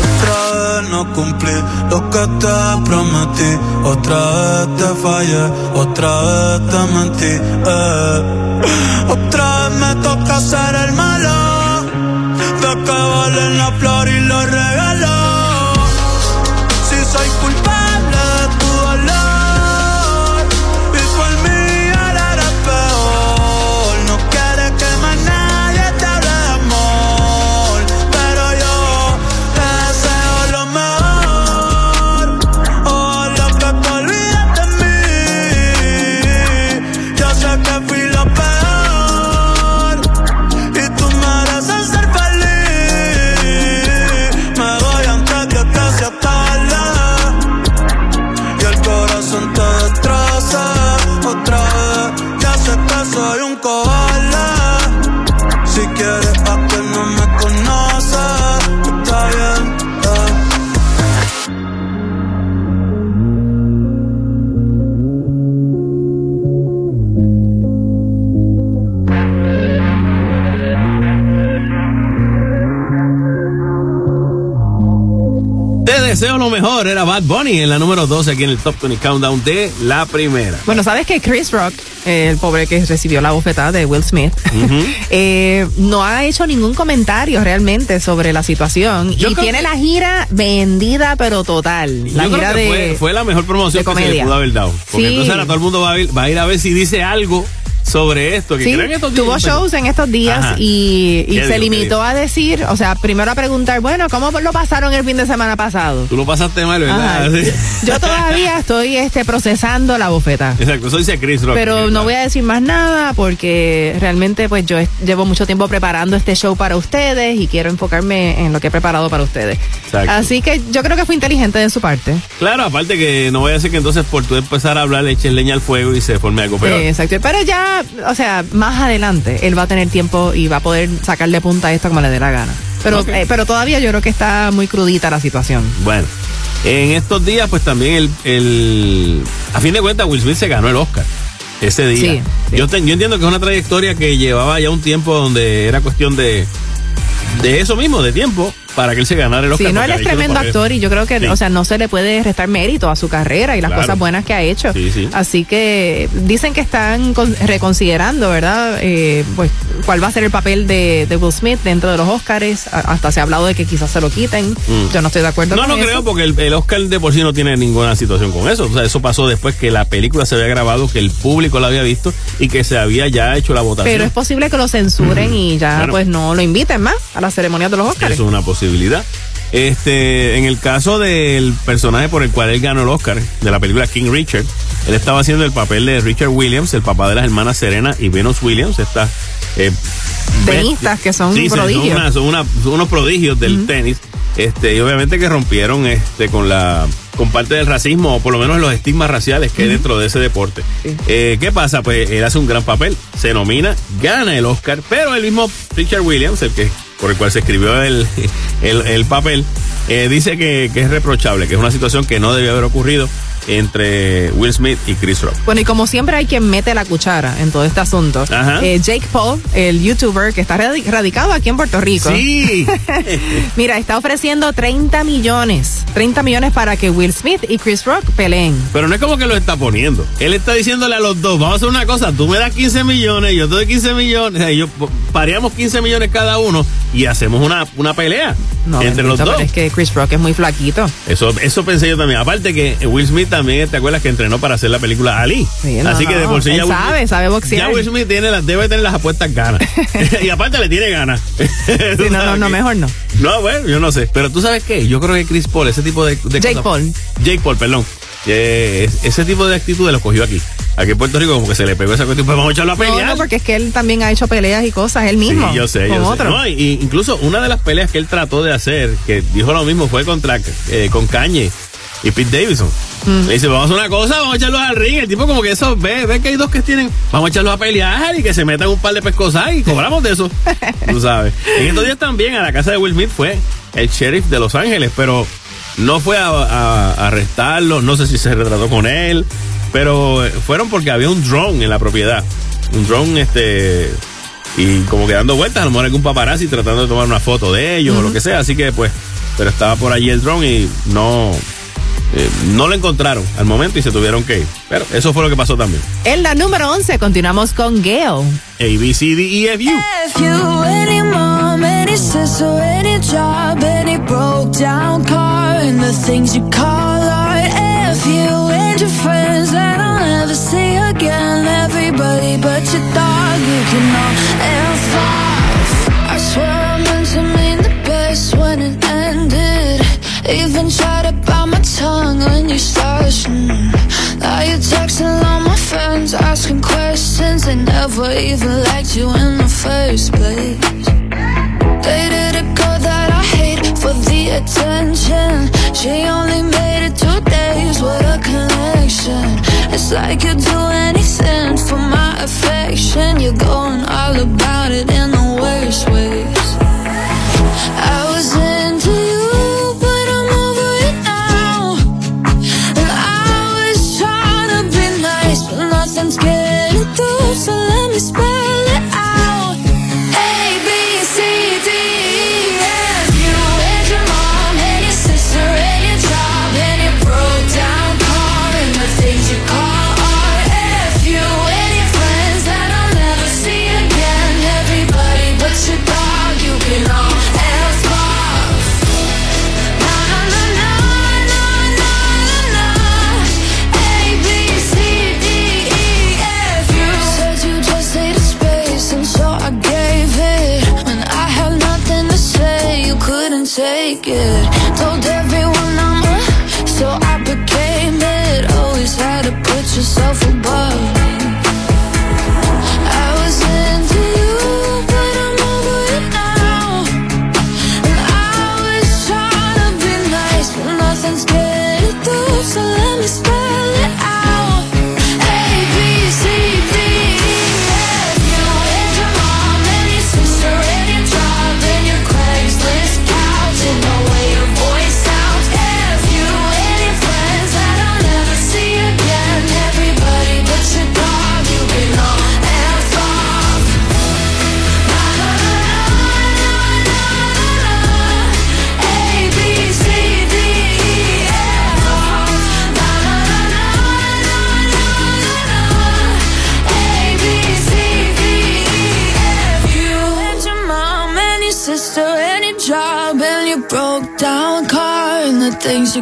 Otra vez no cumplí lo que te prometí. Otra vez te fallé, otra vez te mentí. eh. Otra vez me toca ser el malo. De que valen la flor y los regalos. Era Bad Bunny en la número 12 aquí en el Top 20 Countdown de la primera. Bueno, sabes que Chris Rock, eh, el pobre que recibió la bofetada de Will Smith, eh, no ha hecho ningún comentario realmente sobre la situación Yo y tiene que- la gira vendida pero total. La Yo creo gira que de fue, fue la mejor promoción de que se le pudo haber dado. Porque Sí. entonces ahora todo el mundo va a, ir, va a ir a ver si dice algo sobre esto. Que Sí, creo que estos tuvo shows en estos días Ajá. y, y ¿Qué se limitó a decir, o sea, primero a preguntar, bueno, ¿cómo lo pasaron el fin de semana pasado? Tú lo pasaste mal, ¿verdad? Sí. Yo todavía estoy este, procesando la bofeta. Exacto, eso dice Chris Rock. Pero no voy a decir más nada porque realmente pues yo llevo mucho tiempo preparando este show para ustedes y quiero enfocarme en lo que he preparado para ustedes. Exacto. Así que yo creo que fue inteligente de su parte. Claro, aparte que no voy a decir que entonces por tú empezar a hablar le eches leña al fuego y se forme algo peor. Exacto. Pero ya, o sea, más adelante él va a tener tiempo y va a poder sacarle punta a esto como le dé la gana. Pero, eh, pero todavía yo creo que está muy crudita la situación. Bueno, en estos días, pues también el, el. A fin de cuentas, Will Smith se ganó el Oscar ese día. Sí, sí. Yo, te- yo entiendo que es una trayectoria que llevaba ya un tiempo donde era cuestión de. de eso mismo, de tiempo, para que él se ganara el Oscar. Sí, no, él es tremendo actor y yo creo que, Sí. o sea, no se le puede restar mérito a su carrera y las Claro. cosas buenas que ha hecho. Sí, sí. Así que dicen que están con- reconsiderando, ¿verdad? Eh, pues cuál va a ser el papel de, de Will Smith dentro de los Oscars. Hasta se ha hablado de que quizás se lo quiten. Mm. Yo no estoy de acuerdo No, con no eso. creo, porque el, el Oscar de por sí no tiene ninguna situación con eso. O sea, eso pasó después que la película se había grabado, que el público la había visto y que se había ya hecho la votación. Pero es posible que lo censuren y ya Bueno. pues no lo inviten más a la ceremonia de los Oscars. Eso es una posibilidad. Este, en el caso del personaje por el cual él ganó el Oscar, de la película King Richard, él estaba haciendo el papel de Richard Williams, el papá de las hermanas Serena y Venus Williams, estas eh, Tenistas que son Sí, prodigios. Son, una- son una- son unos prodigios del tenis. Este, y obviamente que rompieron este con la con parte del racismo o por lo menos los estigmas raciales que hay dentro de ese deporte. Eh, ¿Qué pasa? Pues él hace un gran papel, se nomina, gana el Oscar, pero el mismo Richard Williams, el que por el cual se escribió el, el, el papel, eh, dice que, que es reprochable, que es una situación que no debió haber ocurrido entre Will Smith y Chris Rock. Bueno, y como siempre hay quien mete la cuchara en todo este asunto. Eh, Jake Paul, el youtuber que está radi- radicado aquí en Puerto Rico. Sí. Mira, está ofreciendo 30 millones. 30 millones para que Will Smith y Chris Rock peleen. Pero no es como que lo está poniendo. Él está diciéndole a los dos, vamos a hacer una cosa, tú me das 15 millones, yo te doy 15 millones, o sea, yo pareamos 15 millones cada uno y hacemos una, una pelea No, entre los dos. pero es que Chris Rock es muy flaquito. Eso, eso pensé yo también. Aparte que Will Smith también, ¿te acuerdas que entrenó para hacer la película Ali? Sí, no, Así que de por sí ya Will sabe, Smith- sabe boxear. Ya Will Smith tiene las, debe tener las apuestas ganas. y aparte le tiene ganas. Sí, no, no, no, mejor no. No, bueno, yo no sé. Pero tú sabes qué, yo creo que Chris Paul, ese tipo de, de Jake cosas- Paul. Jake Paul, perdón. Eh, es- ese tipo de actitudes lo cogió aquí. Aquí en Puerto Rico como que se le pegó esa cuestión, pues vamos a echarlo a pelear. no, porque es que él también ha hecho peleas y cosas, él mismo. Sí, yo sé, con yo sé. otro. No, y- incluso una de las peleas que él trató de hacer, que dijo lo mismo, fue contra eh, con Kanye y Pete Davidson. Mm. Le dice, vamos a hacer una cosa, vamos a echarlos al ring. El tipo como que eso, ve, ve que hay dos que tienen, vamos a echarlos a pelear y que se metan un par de pescosas y cobramos de eso. Tú sabes. En estos días también a la casa de Will Smith fue el sheriff de Los Ángeles, pero no fue a, a- a arrestarlo, no sé si se retrató con él, pero fueron porque había un drone en la propiedad. Un drone, este, y como que dando vueltas, a lo mejor algún paparazzi tratando de tomar una foto de ellos o lo que sea, así que pues, pero estaba por allí el drone y no, eh, no lo encontraron al momento y se tuvieron que ir. Pero eso fue lo que pasó también. En la número 11 continuamos con Gail. A, B, C, D, E, F, U. If you, any mom, any sister, any job, any broke down car, and the things you call art. If you and your friends that I'll never see again, everybody but your dog, you can all F off. I swear I meant to mean the best when it ended. Even tried to my tongue when you started. Mm. Now you're texting all my friends, asking questions. They never even liked you in the first place. Dated a girl that I hate for the attention. She only made it two days with a connection. It's like you'd do anything for my affection. You're going all about it in the worst ways. I So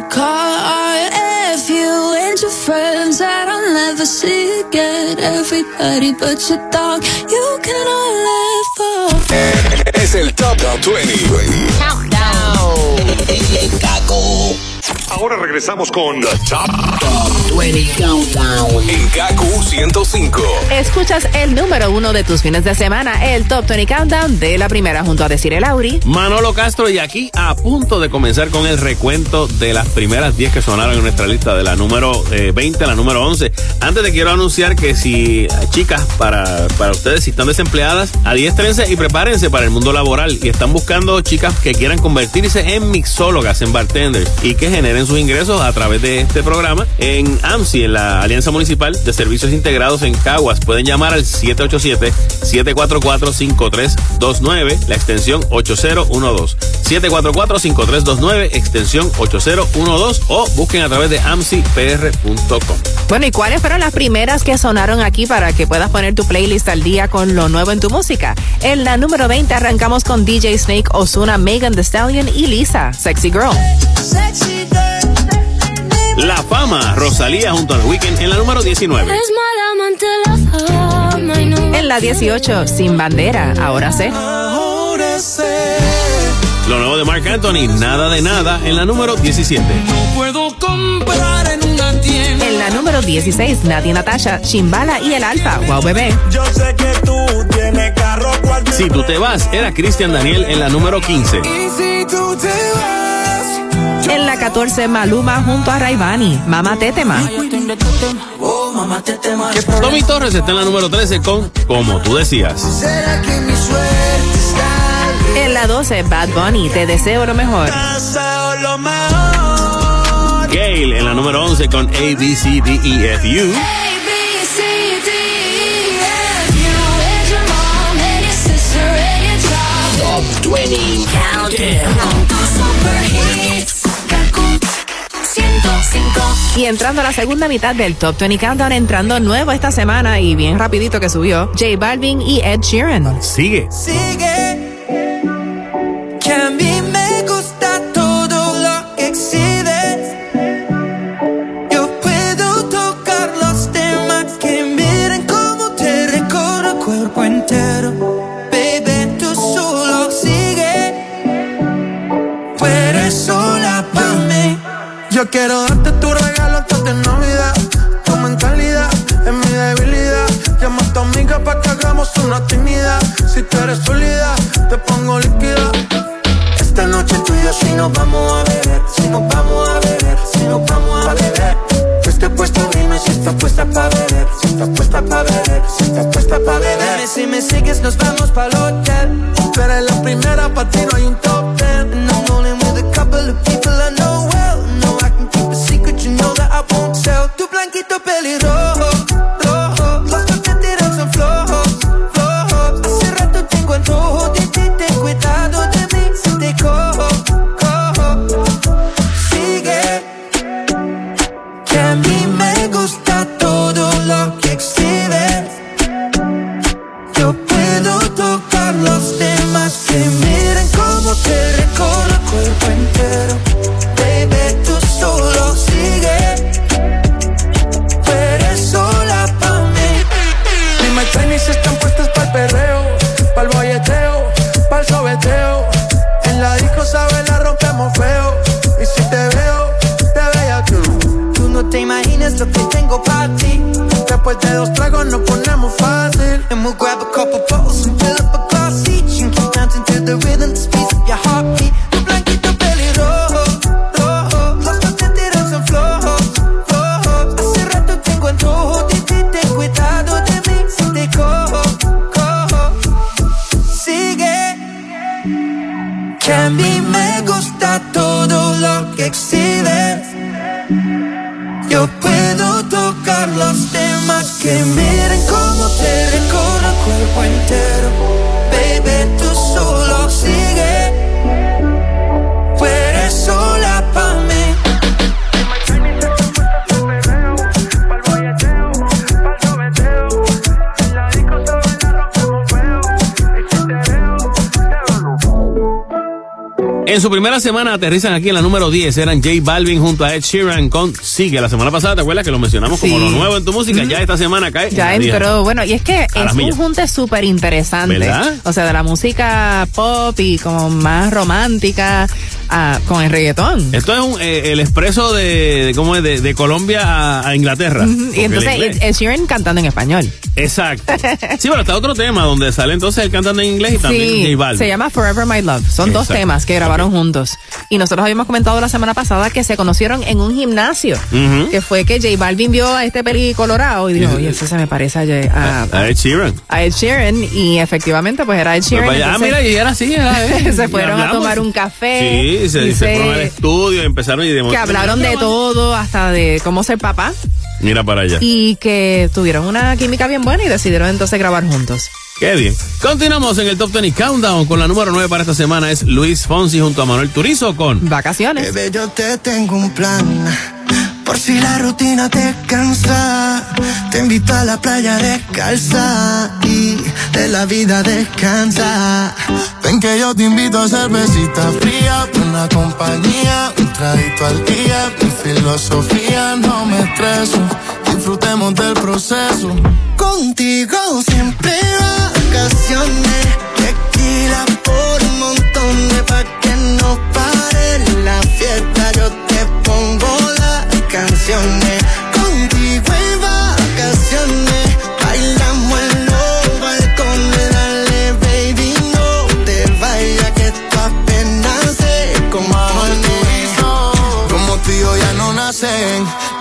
the things you call art. If you and your friends that I'll never see again, everybody but your dog, you can all live for. Es el Top 20. Ahora regresamos con The Top, 20 Countdown. En KQ 105. Escuchas el número uno de tus fines de semana, el Top 20 Countdown de la primera junto a Decir el Auri. Manolo Castro y aquí a punto de comenzar con el recuento de las primeras 10 que sonaron en nuestra lista de la número eh, 20 a la número 11. Antes te quiero anunciar que si, eh, chicas, para, para ustedes, si están desempleadas, adiéstrense y prepárense para el mundo laboral y están buscando chicas que quieran convertirse en mixólogas, en bartenders y que generen sus ingresos a través de este programa en AMSI, en la Alianza Municipal de Servicios Integrados en Caguas. Pueden llamar al 787-744-5329, la extensión 8012. 744-5329, extensión 8012 o busquen a través de amsipr.com. Bueno, ¿y cuáles fueron las primeras que sonaron aquí para que puedas poner tu playlist al día con lo nuevo en tu música? En la número 20 arrancamos con DJ Snake, Osuna, Megan Thee Stallion y Lisa, Sexy Girl. La fama, Rosalía junto al Weekend en la número 19. Es mala amante la fama y no En la 18, Sin Bandera, ahora sé. Ahora sé. Lo nuevo de Mark Anthony, Nada de Nada en la número 17. Puedo comprar en una tienda. En la número 16, Nati Natasha, Chimbala y el Alfa, Wow Bebé. Yo sé que tú tienes carro Si tú te vas, era Cristian Daniel en la número 15. Y si tú te vas. En la 14, Maluma junto a Raivani, Mama Tetema. Oh, mamá, te temas. Tommy Torres está en la número 13 con Como tú decías. ¿Será que mi suerte está En la 12, Bad Bunny, Te deseo lo mejor. Gale en la número 11 con A, B, C, D, Y entrando a la segunda mitad del Top 20 Countdown, entrando nuevo esta semana y bien rapidito que subió, J Balvin y Ed Sheeran. Sigue. Sigue. Que a mí me gusta todo lo que exhibes. Yo puedo tocar los temas que miren cómo te recorre el cuerpo entero. Baby, Si tú eres sólida, te pongo líquida. Esta noche tú y yo si nos vamos a beber. Si nos vamos a beber, si nos vamos a beber. Puesta, puesta, dime si estás puesta para beber. Si estás puesta para beber, si estás puesta para beber. Dime si me sigues, nos vamos para el hotel. Tú eres la primera, para ti no hay un top ten. And I'm rolling with a couple of people I know well. No, I can keep a secret, you know that I won't tell. Tu blanquito pelirrojo, primera semana aterrizan aquí en la número 10. Eran J Balvin junto a Ed Sheeran con Sigue. La semana pasada, ¿te acuerdas que lo mencionamos como lo nuevo en tu música? Ya esta semana cae. Ya la 10. entró, bueno, y es que A es un junte súper interesante. O sea, de la música pop y como más romántica a- con el reggaetón. Esto es un, eh, el expreso de, de- ¿cómo es? De, de Colombia a, a Inglaterra. Y entonces Ed Ed Sheeran cantando en español. Exacto. Sí, pero está otro tema donde sale entonces el cantante en inglés y también Sí, J se llama Forever My Love. Son dos temas que grabaron juntos. Y nosotros habíamos comentado la semana pasada que se conocieron en un gimnasio. Que fue que J Balvin vio a este peli colorado y dijo, oye, ese se me parece a, J- a- A Ed Sheeran. a Ed Sheeran. Y efectivamente, pues era Ed Sheeran. Pues vaya, ah, mira, y era así. era, eh. se fueron a tomar un café. Sí, se, y se fueron al estudio y empezaron y de que hablaron de todo, hasta de cómo ser papá, Mira para allá. y que tuvieron una química bien buena y decidieron entonces grabar juntos. Qué bien. Continuamos en el Top 20 Countdown con la número 9 para esta semana. Es Luis Fonsi junto a Manuel Turizo con Vacaciones. Bebé, yo te tengo un plan. Por si la rutina te cansa, te invito a la playa descalza y de la vida descansa. Ven que yo te invito a cervecita fría, una compañía, un traguito al día. Mi filosofía no me estreso, disfrutemos del proceso. Contigo siempre vacaciones, tequila por un montón de pa' que no pare la fiesta. Yo canciones,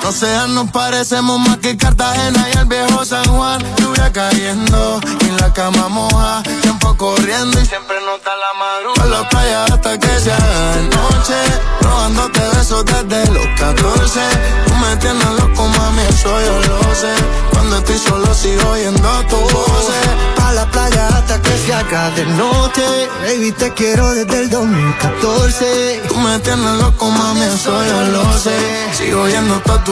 No sean, nos parecemos más que Cartagena y el viejo San Juan. Lluvia cayendo y la cama moja. Tiempo corriendo y siempre nota la madrugada. A la playa hasta que se haga noche. Robándote besos desde los 14. Tú me tienes loco, mami, eso yo lo sé. Cuando estoy solo sigo oyendo tu voz. A la playa hasta que se haga de noche. Baby, te quiero desde el 2014. Tú me tienes loco, mami, eso yo lo sé. Sigo oyendo todas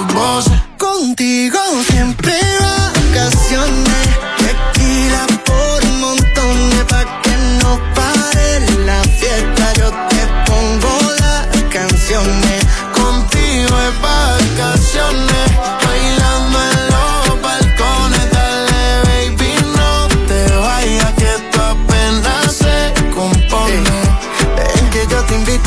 Contigo siempre vacaciones. Tequila por un montón pa' que no pare la fiesta. Yo te pongo las canciones. Contigo es vacaciones.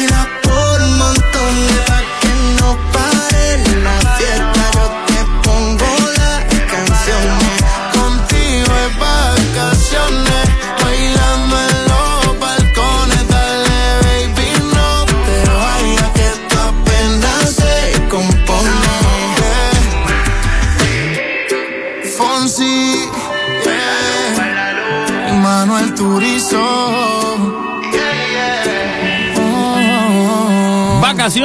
por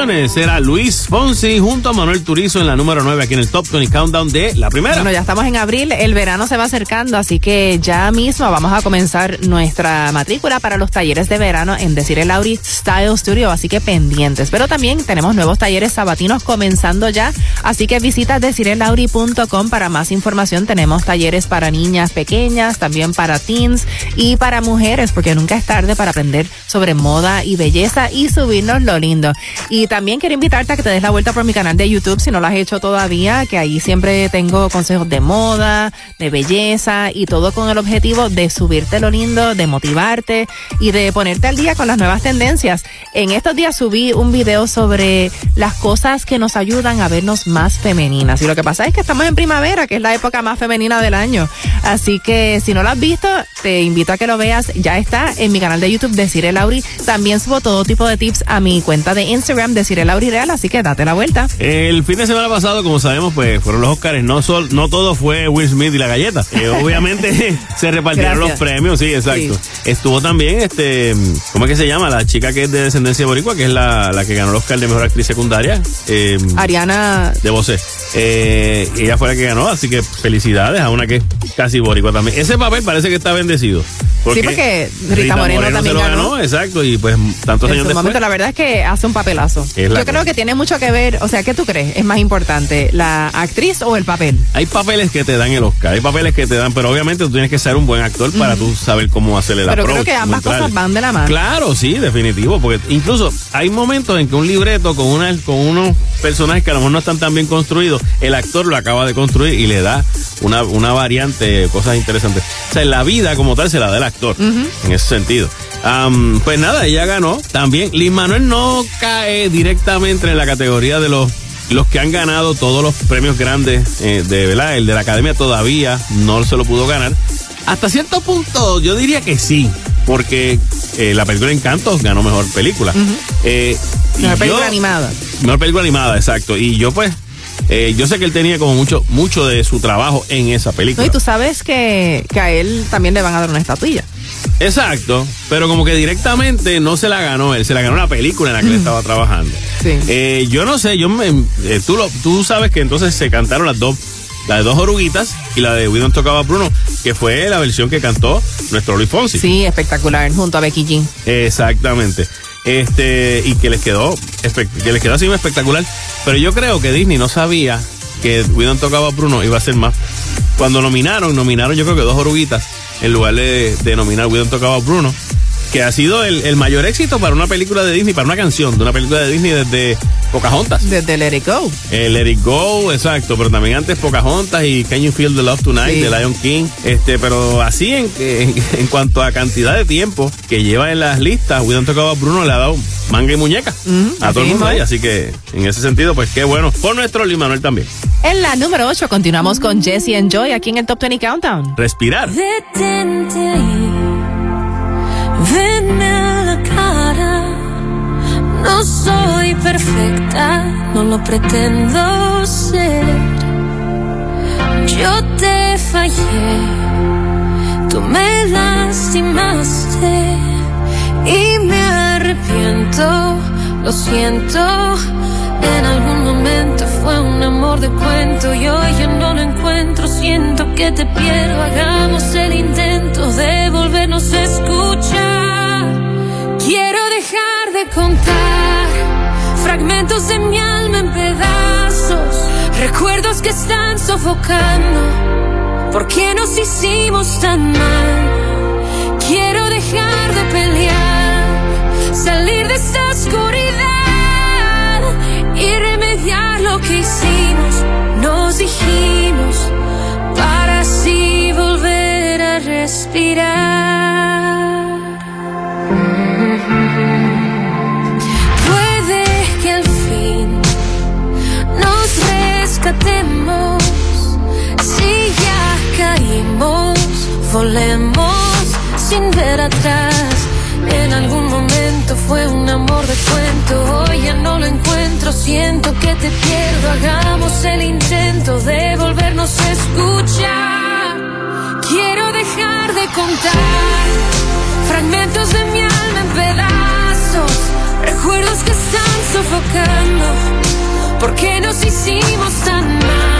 Vacaciones. Será Luis Fonsi junto a Manuel Turizo en la número 9 aquí en el Top 20 Countdown de la primera. Bueno, ya estamos en abril, el verano se va acercando, así que ya mismo vamos a comenzar nuestra matrícula para los talleres de verano en Decir el Lauri Style Studio, así que pendientes. Pero también tenemos nuevos talleres sabatinos comenzando ya, así que visita decirelauri.com para más información. Tenemos talleres para niñas pequeñas, también para teens y para mujeres, porque nunca es tarde para aprender sobre moda y belleza y subirnos lo lindo. Y quiero invitarte a que te des la vuelta por mi canal de YouTube si no lo has hecho todavía, que ahí siempre tengo consejos de moda, de belleza y todo con el objetivo de subirte lo lindo, de motivarte y de ponerte al día con las nuevas tendencias. En estos días subí un video sobre las cosas que nos ayudan a vernos más femeninas. Y lo que pasa es que estamos en primavera, que es la época más femenina del año. Así que si no lo has visto, te invito a que lo veas. Ya está en mi canal de YouTube, Decir el Lauri. También subo todo tipo de tips a mi cuenta de Instagram, Decir el Lauri Real. Así que date la vuelta. El fin de semana pasado, como sabemos, pues fueron los Oscars. No, sol, no todo fue Will Smith y la galleta. Eh, obviamente se repartieron Gracias. los premios, sí, exacto. Estuvo también, este, ¿cómo es que se llama? La chica que es de descendencia boricua, que es la, la que ganó el Oscar de Mejor Actriz Secundaria. eh, Ariana. de Bosé. Eh, ella fue la que ganó, así que felicidades a una que es casi boricua también. Ese papel parece que está bendecido. Sí, porque Rita Moreno también se lo ganó. exacto, y pues tantos En años su después. momento, la verdad es que hace un papel papelazo. Es la Yo creo cosa. que tiene mucho que ver, o sea, ¿qué tú crees? ¿Es más importante la actriz o el papel? Hay papeles que te dan el Oscar, hay papeles que te dan, pero obviamente tú tienes que ser un buen actor para tú saber cómo hacerle la Pero creo que ambas cosas van de la mano. Claro, sí, definitivo, porque incluso hay momentos en que un libreto con una con unos personajes que a lo mejor no están tan bien construidos, el actor lo acaba de construir y le da una, una variante, cosas interesantes. O sea, la vida como tal se la da el actor, en ese sentido. Pues nada, ella ganó también. Lin Manuel no cae directamente en la categoría de los los que han ganado todos los premios grandes eh, de verdad, el de la academia todavía no se lo pudo ganar. Hasta cierto punto, yo diría que sí, porque eh, la película Encanto ganó mejor película. Eh, y Mejor yo- película animada. Mejor película animada, exacto. Y yo pues, eh, yo sé que él tenía como mucho, mucho de su trabajo en esa No, película. y tú sabes que, que a él también le van a dar una estatuilla. Exacto, pero como que directamente no se la ganó él, se la ganó la película en la que él estaba trabajando. Eh, yo no sé, yo me, eh, tú, lo, tú sabes que entonces se cantaron las dos, la de dos oruguitas y la de We Don't About Bruno, que fue la versión que cantó nuestro Luis Fonsi. Sí, espectacular, junto a Becky G. Exactamente. Este, y que les quedó, que les quedó así espectacular. Pero yo creo que Disney no sabía que We Don't About Bruno iba a ser más. Cuando nominaron, nominaron yo creo que dos oruguitas en lugar de, de nominar We Don't Talk About Bruno. Que ha sido el, el mayor éxito para una película de Disney, para una canción de una película de Disney desde Pocahontas. Desde Let It Go. Eh, Let It Go, exacto, pero también antes Pocahontas y Can You Feel the Love Tonight Sí. de Lion King. Este, pero así en, en, en cuanto a cantidad de tiempo que lleva en las listas, We Don't Talk About Bruno le ha dado manga y muñeca a todo el mundo ahí. Así que en ese sentido, pues qué bueno. Por nuestro Lee Manuel también. En la número 8 continuamos con Jesse and Joy aquí en el Top 20 Countdown. Respirar. Venme a la cara. No soy perfecta, no lo pretendo ser. Yo te fallé, tú me lastimaste y me arrepiento, lo siento. En algún momento fue un amor de cuento y hoy ya no lo encuentro. Siento que te pierdo. Hagamos el intento de volvernos a escuchar. Quiero dejar de contar fragmentos de mi alma en pedazos. Recuerdos que están sofocando. ¿Por qué nos hicimos tan mal? Quiero dejar de pelear, salir de esta oscuridad y remediar lo que hicimos, nos dijimos, para así volver a respirar. Puede que al fin nos rescatemos, si ya caímos, volemos sin ver atrás. En algún momento fue un amor de cuento, hoy ya no lo encuentro, siento que te pierdo, hagamos el intento de volvernos a escuchar. Quiero dejar de contar fragmentos de mi alma en pedazos, recuerdos que están sofocando, ¿por qué nos hicimos tan mal?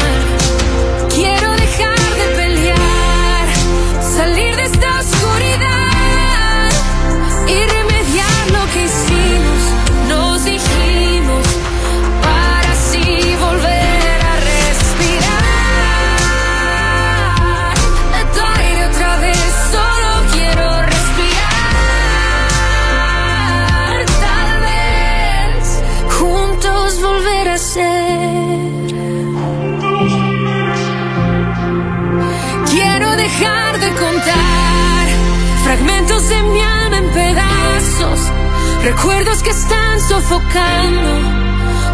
Recuerdos que están sofocando.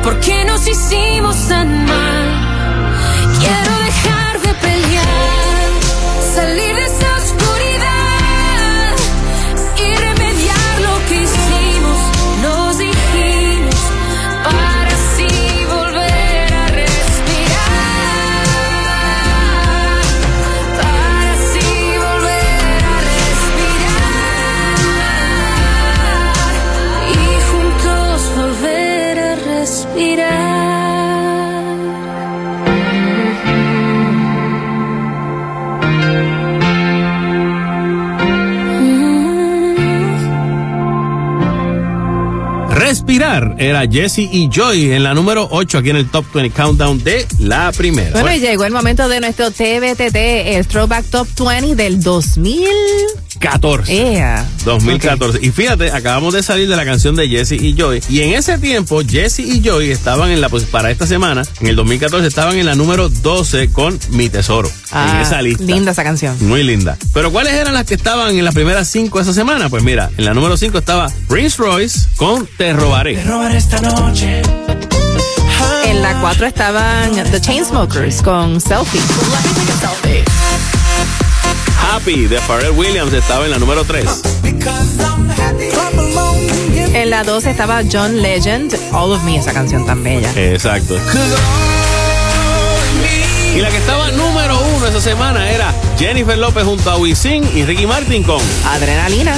¿Por qué nos hicimos tan mal? Quiero dejar de pelear, salir de esa era Jesse y Joy en la número 8 aquí en el Top 20 Countdown de la primera. Bueno, bueno. llegó el momento de nuestro TBTT, el Throwback Top 20 del 2000. 2014. Yeah. 2014. Okay. Y fíjate, acabamos de salir de la canción de Jesse y Joy. Y en ese tiempo, Jesse y Joy estaban en la, pues para esta semana, en el 2014, estaban en la número 12 con Mi Tesoro. Ah, en esa lista. Linda esa canción. Muy linda. Pero ¿cuáles eran las que estaban en las primeras 5 esa semana? Pues mira, en la número 5 estaba Prince Royce con Te robaré. Te robaré esta noche. En la 4 estaban The Chainsmokers con Selfie. Selfie. Happy de Pharrell Williams estaba en la número 3. En la 2 estaba John Legend, All of Me, esa canción tan bella. Exacto. Y la que estaba número uno esa semana era Jennifer López junto a Wisin y Ricky Martin con Adrenalina.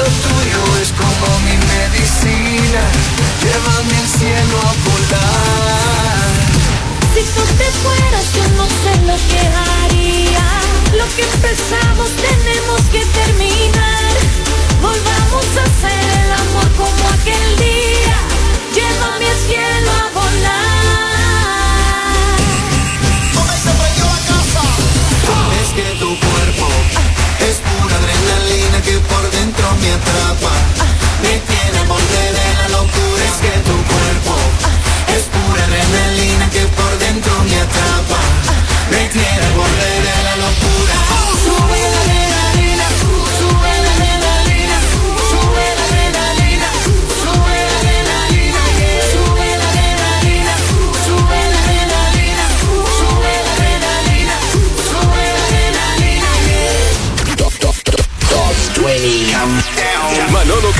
beso tuyo es como mi medicina, llévame al cielo a volar. Si tú te fueras yo no sé lo que haría, lo que empezamos tenemos que terminar. mientras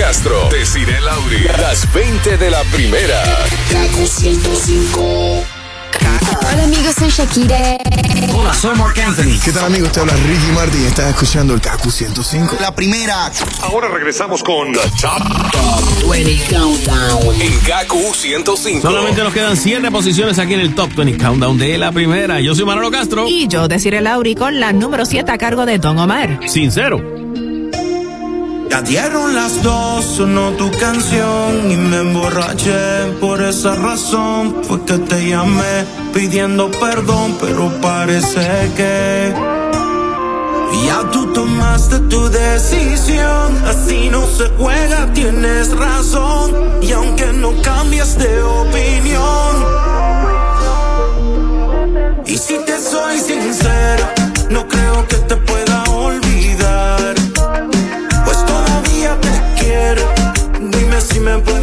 Castro, Desiree Lauri, las 20 de la primera. Kaku 105. Hola amigos, soy Shakira. Hola, soy Mark Anthony. ¿Qué tal amigos? Te habla Ricky Martin. Estás escuchando el Kaku 105. La primera. Ahora regresamos con The Top, Top 20 Countdown en Kaku 105. Solamente nos quedan 7 posiciones aquí en el Top 20 Countdown de la primera. Yo soy Manolo Castro. Y yo, Desiree Lauri, con la número 7 a cargo de Don Omar. Sincero. Dieron las dos, sonó tu canción y me emborraché. Por esa razón fue que te llamé pidiendo perdón, pero parece que ya tú tomaste tu decisión. Así no se juega, tienes razón. Y aunque no cambies de opinión, y si te soy sincero, no creo que te pueda olvidar. Dime si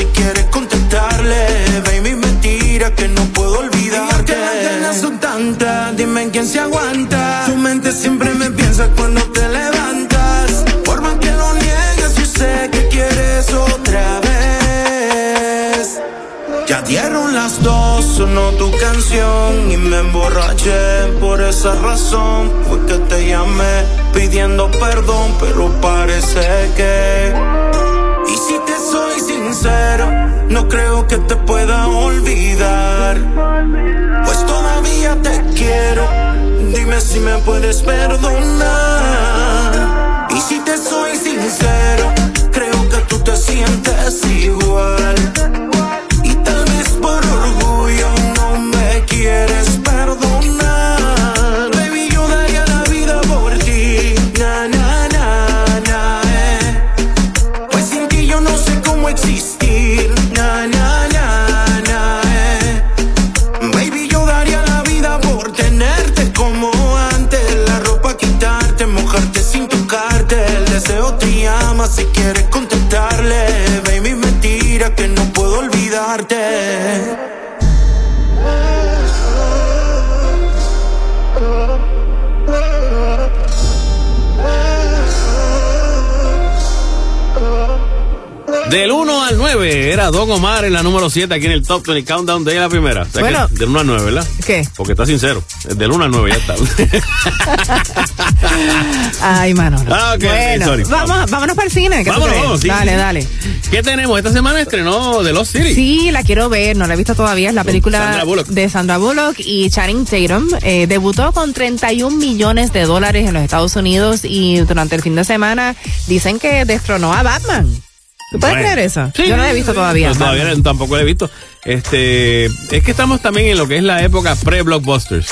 si quieres contestarle. Baby, mentira que no puedo olvidarte. Y las ganas son tantas, dime quién se aguanta. Tu mente siempre me piensa cuando te levantas. Por más que lo niegues, yo sé que quieres otra vez. Ya dieron las dos, sonó tu canción y me emborraché. Por esa razón fue que te llamé pidiendo perdón, pero parece que. No creo que te pueda olvidar. Pues todavía te quiero, dime si me puedes perdonar. Y si te soy sincero, 9 era Don Omar en la número 7 aquí en el Top 20 Countdown de la primera. O sea Bueno. del 1 al 9, ¿verdad? ¿Qué? Porque está sincero. Del 1 al 9 ya está. Ay, Manolo. Ah, ok, bueno, sorry. vamos, vámonos para el cine. ¿qué tú Vámonos, vamos, sí, dale, sí. dale. ¿Qué tenemos? Esta semana estrenó The Lost City. Sí, la quiero ver, no la he visto todavía. Es la película Sandra de Sandra Bullock y Channing Tatum. Eh, debutó con 31 millones de dólares en los Estados Unidos y durante el fin de semana dicen que destronó a Batman. ¿Tú puedes Bueno. creer eso? Sí. Yo no la he visto todavía. No, todavía tampoco la he visto. Este, es que estamos también en lo que es la época pre-blockbusters.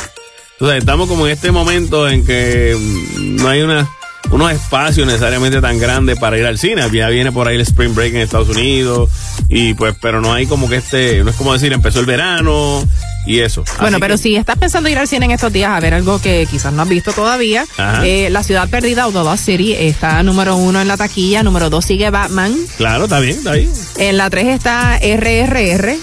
Entonces, estamos como en este momento en que mm, no hay una, unos espacios necesariamente tan grandes para ir al cine. Ya viene por ahí el Spring Break en Estados Unidos y pues, pero no hay como que este, no es como decir, empezó el verano y eso. Bueno, Así pero que- si estás pensando ir al cine en estos días a ver algo que quizás no has visto todavía, eh, La Ciudad Perdida o The Lost City está número uno en la taquilla, número dos sigue Batman, Claro, está bien, está bien. en la tres está RRR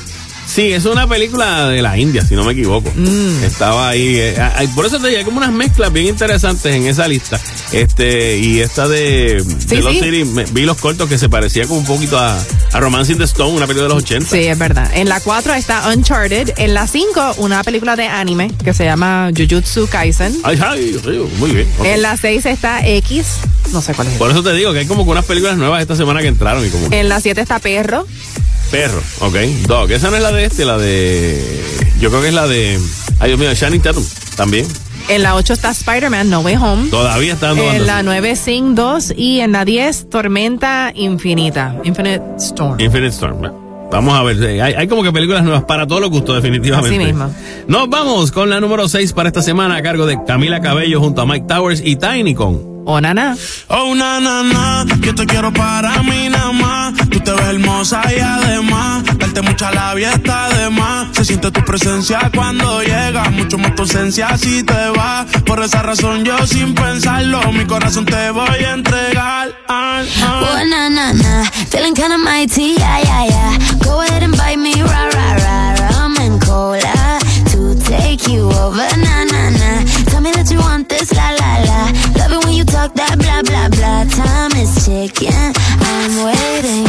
Sí, es una película de la India, si no me equivoco. Mm. Estaba ahí. eh, hay- por eso te digo, hay como unas mezclas bien interesantes en esa lista. Este, y esta de, sí. City, me- vi los cortos que se parecía como un poquito a, a Romance in the Stone, una película de los 80. Sí, es verdad. En la 4 está Uncharted. En la 5, una película de anime que se llama Jujutsu Kaisen. Ay, ay, ay, muy bien. En la 6 está X. No sé cuál es. Por eso te digo que hay como que unas películas nuevas esta semana que entraron y como En la 7 está Perro. Perro, ok. Dog, esa no es la de este, la de. Yo creo que es la de. Ay, Dios mío, Shannon Tatum también. En la 8 está Spider-Man No Way Home. Todavía está dando En la 9, Sing 2. Y en la 10, Tormenta Infinita. Infinite Storm. Infinite Storm. Vamos a ver, eh, hay, hay como que películas nuevas para todos los gustos, definitivamente. Así mismo. Nos vamos con la número 6 para esta semana a cargo de Camila Cabello junto a Mike Towers y Tiny con Oh, nana. Oh, na, na, yo te quiero para mí nada más. Tú te ves hermosa y además, darte mucha labia está de más. Se siente tu presencia cuando llegas, mucho más tu ausencia si te vas. Por esa razón yo sin pensarlo, mi corazón te voy a entregar. Ah, ah. Oh, na, na, na. Feeling kinda mighty, yeah, yeah, yeah. Go ahead and bite me, rah, rah, rah. Rum and cola to take you over, na. Talk that blah, blah, blah. Time is ticking, I'm waiting.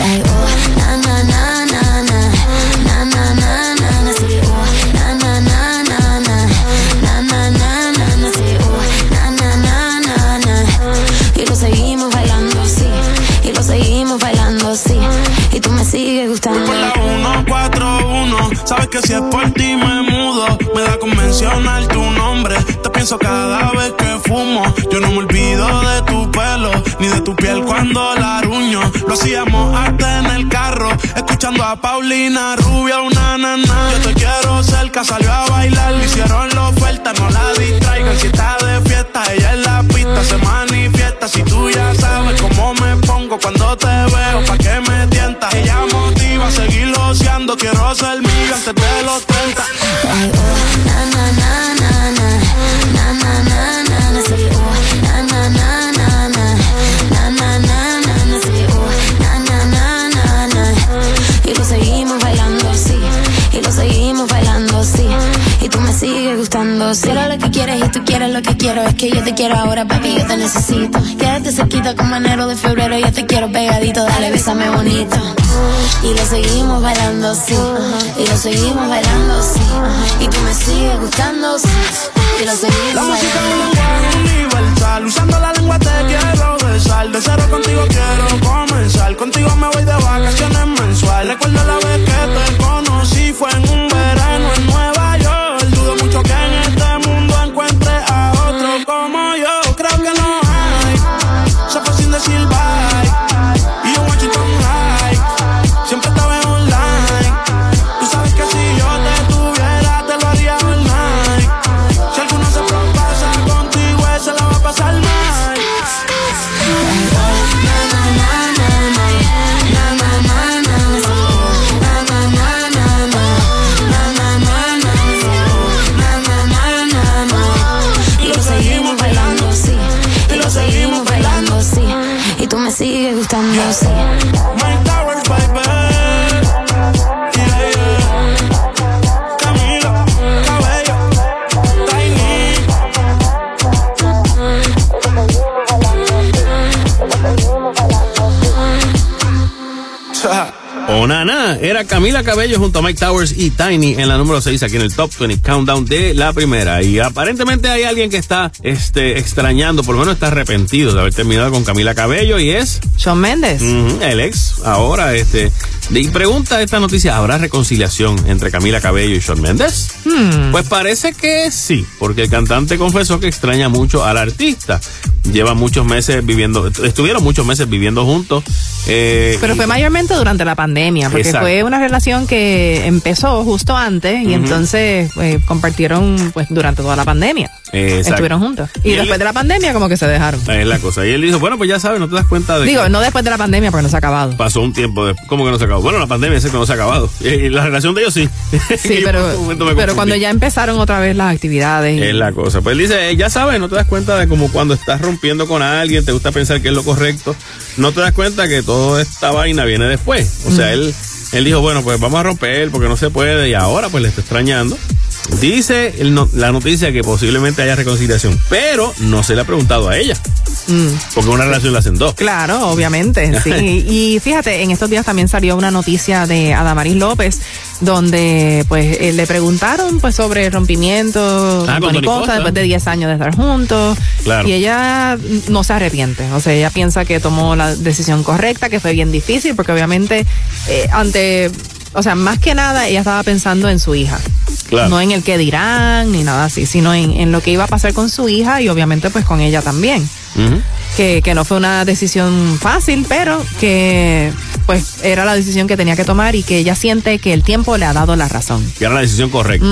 Like, oh, na, na, na, na, na. Na, na, na, na, na. Say, oh, na, na, na, na, na. Na, na, na, na, na. Say, oh, na, na, na, na, na. Y lo seguimos bailando, sí. Y lo seguimos bailando, sí. Y tú me sigues gustando. Por la 141, sabes que si es por ti me mudo. Me da con mencionar tu nombre. Pienso cada vez que fumo. Yo no me olvido de tu pelo, ni de tu piel cuando la aruño. Lo hacíamos hasta en el carro, escuchando a Paulina Rubia, una nana. Yo te quiero cerca, salió a bailar, le hicieron la oferta, no la distraigan. Si está de fiesta, ella en la pista se manifiesta. Si tú ya sabes cómo me pongo cuando te veo, pa' que me tientas. Ella motiva a seguir oceando, quiero ser mío antes de los 30. Ay, oh, na, sí. Quiero lo que quieres y tú quieres lo que quiero. Es que yo te quiero ahora, papi, yo te necesito. Quédate cerquita como enero de febrero. Yo te quiero pegadito, dale, bésame bonito. Y lo seguimos bailando, sí. Y lo seguimos bailando, sí. Y tú me sigues gustando, sí. Y lo seguimos La música bailando. universal. Usando la lengua te quiero besar. De cero contigo quiero comenzar. Contigo me voy de vacaciones mensual. Recuerdo la vez que te conocí. Fue en un verano Onana. Era Camila Cabello junto a Mike Towers y Tiny en la número 6 aquí en el Top 20 Countdown de la primera. Y aparentemente hay alguien que está este, extrañando, por lo menos está arrepentido de haber terminado con Camila Cabello y es Shawn Mendes. Ujú, el ex. Ahora, este. Y pregunta esta noticia: ¿habrá reconciliación entre Camila Cabello y Shawn Mendes? Hmm. Pues parece que sí, porque el cantante confesó que extraña mucho al artista. Lleva muchos meses viviendo, estuvieron muchos meses viviendo juntos. eh, Pero fue mayormente durante la pandemia, porque Exacto. fue una relación que empezó justo antes y entonces eh, compartieron pues durante toda la pandemia. Estuvieron juntos. Y, Y él- después de la pandemia como que se dejaron. Es la cosa. Y él dijo, bueno, pues ya sabes, no te das cuenta de Digo, que no después de la pandemia porque no se ha acabado. pasó un tiempo de... ¿Cómo que no se acabó? Bueno, la pandemia ese que no se ha acabado. Y, y la relación de ellos sí. Sí, pero, pero cuando ya empezaron otra vez las actividades. Es la cosa. Pues él dice, eh, ya sabes, no te das cuenta de como cuando estás rompiendo con alguien, te gusta pensar que es lo correcto, no te das cuenta que toda esta vaina viene después. O sea, Mm. él él dijo, bueno, pues vamos a romper porque no se puede y ahora pues le está extrañando. Dice el no- la noticia que posiblemente haya reconciliación, pero no se le ha preguntado a ella, Mm. porque una relación la hacen dos. Claro, obviamente, sí. Y fíjate, en estos días también salió una noticia de Adamaris López, donde pues eh, le preguntaron pues sobre el rompimiento Ah, con Tony Tony Costa Costa. después de 10 años de estar juntos. Claro. Y ella no se arrepiente, o sea, ella piensa que tomó la decisión correcta, que fue bien difícil, porque obviamente eh, ante, o sea, más que nada ella estaba pensando en su hija. Claro. No en el que dirán ni nada así, sino en, en lo que iba a pasar con su hija y obviamente pues con ella también que, que no fue una decisión fácil, pero que pues era la decisión que tenía que tomar y que ella siente que el tiempo le ha dado la razón. Que era la decisión correcta.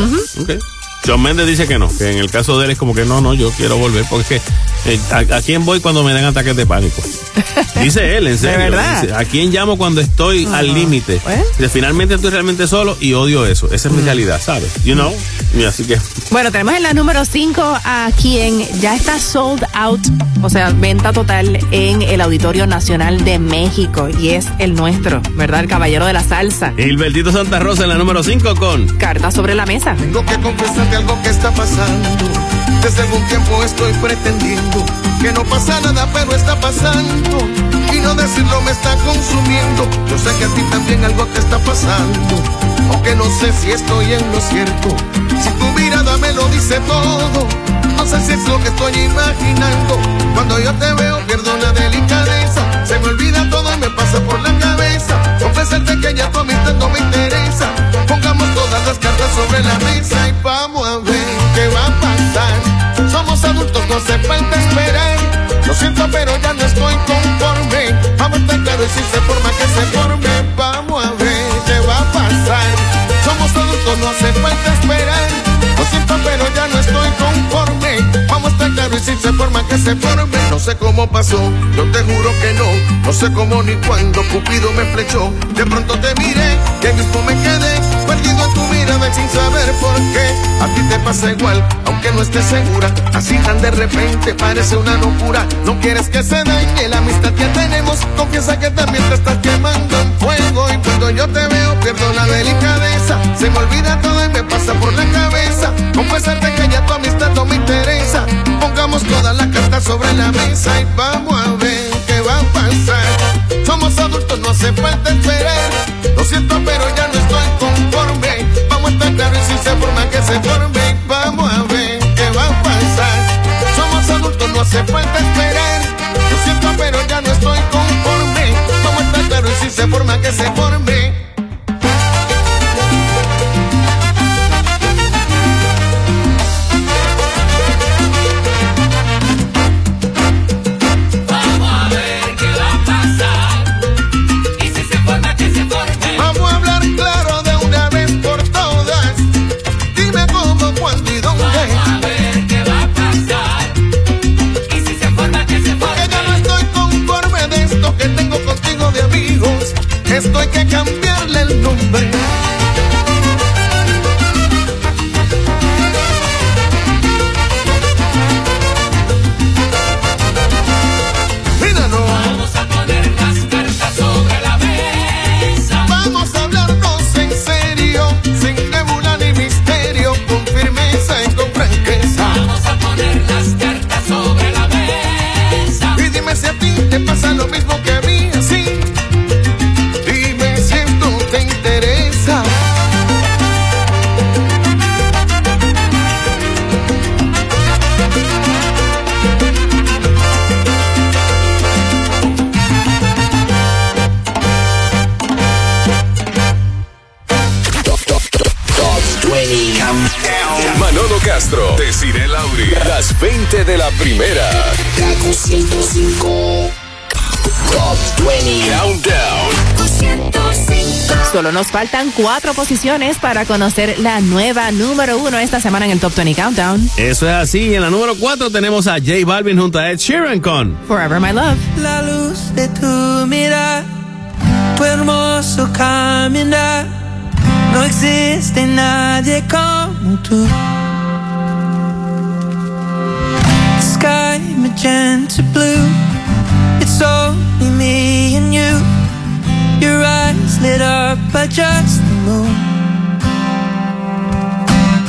John Méndez dice que no, que en el caso de él es como que no, no, yo quiero volver porque es que, eh, ¿a, a quién voy cuando me dan ataques de pánico? Dice él, en serio. verdad? Dice, ¿A quién llamo cuando estoy al límite? Dice, Finalmente estoy realmente solo y odio eso. Esa es mi realidad, ¿sabes? You know? Y así que Bueno, tenemos en la número 5 a quien ya está sold out, o sea, venta total en el Auditorio Nacional de México y es el nuestro, ¿verdad? El caballero de la salsa. Gilbertito Santa Rosa en la número 5 con Carta sobre la mesa. Tengo que confesarte algo que está pasando. Desde algún tiempo estoy pretendiendo que no pasa nada, pero está pasando. Y no decirlo me está consumiendo. Yo sé que a ti también algo te está pasando. Aunque no sé si estoy en lo cierto. Si tu mirada me lo dice todo. No sé si es lo que estoy imaginando. Cuando yo te veo pierdo la delicadeza. Se me olvida todo y me pasa por la cabeza. Confesarte que ya tu amistad no me interesa. Las cartas sobre la mesa y vamos a ver qué va a pasar. Somos adultos, no hace falta esperar. Lo siento, pero ya no estoy conforme. Vamos a estar claro y si se forma que se forme. Vamos a ver qué va a pasar. Somos adultos, no hace falta esperar. Lo siento, pero ya no estoy conforme. Vamos a estar claro y si se forma que se forme. No sé cómo pasó, yo te juro que no. No sé cómo ni cuándo Cupido me flechó. De pronto te miré, que mismo me quedé perdido tu mirada sin saber por qué. A ti te pasa igual, aunque no estés segura. Así tan de repente parece una locura. No quieres que se dañe la amistad que tenemos. Confiesa que también te estás quemando en fuego. Y cuando yo te veo, pierdo la delicadeza. Se me olvida todo y me pasa por la cabeza. Confesarte que ya tu amistad no me interesa. Pongamos todas las cartas sobre la mesa y vamos a ver qué va a pasar. Somos adultos, no hace falta esperar. Lo siento, pero ya no estoy conforme. Vamos a estar claros y si se forma que se forme. Vamos a ver qué va a pasar. Somos adultos, no hace falta esperar. Lo siento, pero ya no estoy conforme. Vamos a estar claros y si se forma que se forme. Nos faltan cuatro posiciones para conocer la nueva número uno esta semana en el Top 20 Countdown. Eso es así. En la número 4 tenemos a J Balvin junto a Ed Sheeran con Forever My Love. La luz de tu mirar, tu hermoso caminar, no existe nadie como tú. Sky magenta blue, it's only me and you. Your eyes lit up but just the moon.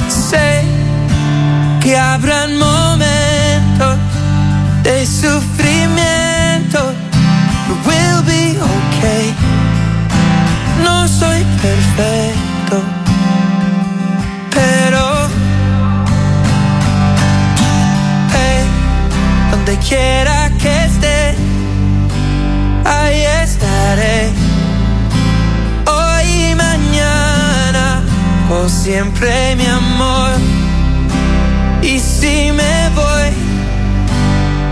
Sé que habrán momentos de sufrimiento, but we'll be okay. No soy perfecto, pero hey, donde quiera siempre mi amor. Y si me voy,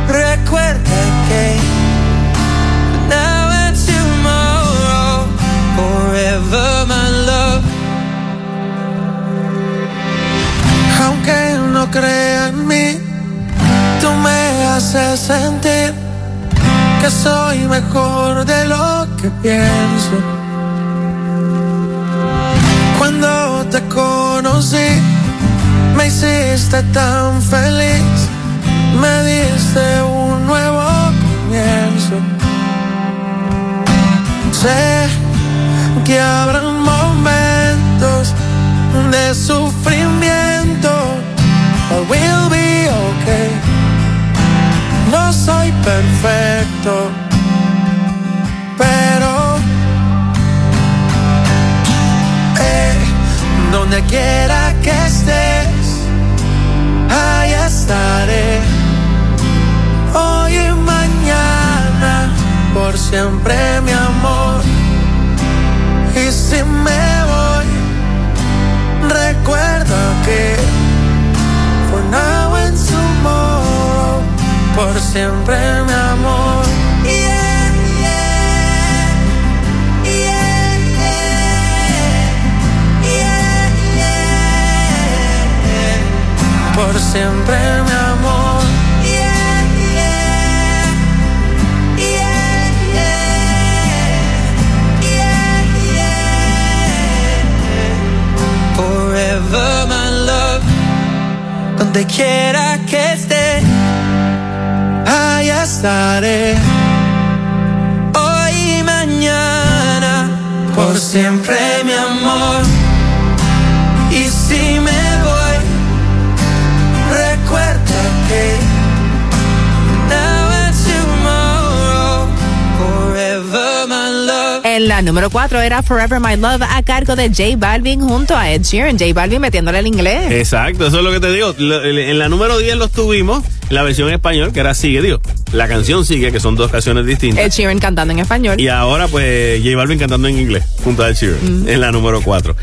recuerda que now and tomorrow, forever my love. Aunque no crea en mí, tú me haces sentir que soy mejor de lo que pienso. Te conocí, me hiciste tan feliz, me diste un nuevo comienzo. Sé que habrán momentos de sufrimiento, but we'll be okay. No soy perfecto, donde quiera que estés, ahí estaré. Hoy y mañana, por siempre mi amor. Y si me voy, recuerda que for now and tomorrow, por siempre mi amor. Por siempre mi amor. Yeah, yeah, yeah. Forever my love, donde quiera que esté, ahí estaré. Hoy y mañana, por siempre la número 4 era Forever My Love a cargo de J Balvin junto a Ed Sheeran. J Balvin metiéndole el inglés. Exacto, eso es lo que te digo. En la número 10 los tuvimos, la versión en español, que era Sigue, digo. La canción Sigue, que son dos canciones distintas. Ed Sheeran cantando en español. Y ahora, pues, J Balvin cantando en inglés, junto a Ed Sheeran, Mm. en la número 4.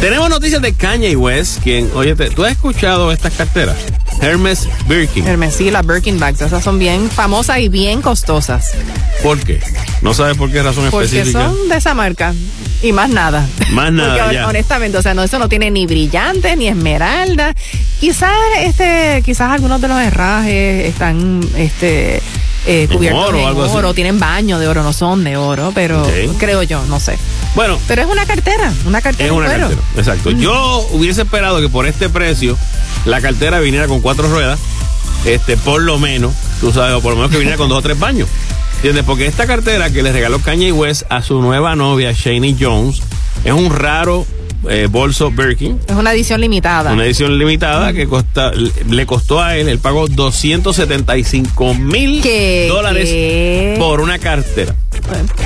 Tenemos noticias de Kanye West, quien, oye, ¿tú has escuchado estas carteras? Hermes Birkin. Hermes, sí, las Birkin bags, esas son bien famosas y bien costosas. ¿Por qué? ¿No sabes por qué razón Porque específica? son de esa marca. Y más nada. Más nada, Porque ya. honestamente, o sea, no, eso no tiene ni brillante ni esmeralda. Quizás este, quizás algunos de los herrajes están este eh, cubiertos oro así. oro, tienen baño de oro, no son de oro, pero creo yo, no sé. Bueno, Pero es una cartera, una cartera Es una cuero. cartera, exacto. Yo hubiese esperado que por este precio la cartera viniera con cuatro ruedas, este, por lo menos, tú sabes, o por lo menos que viniera con dos o tres baños. ¿Entiendes? Porque esta cartera que le regaló Kanye West a su nueva novia, Shani Jones, es un raro eh, bolso Birkin. Es una edición limitada. Una edición limitada que costa, le costó a él, él pagó 275 mil dólares por una cartera.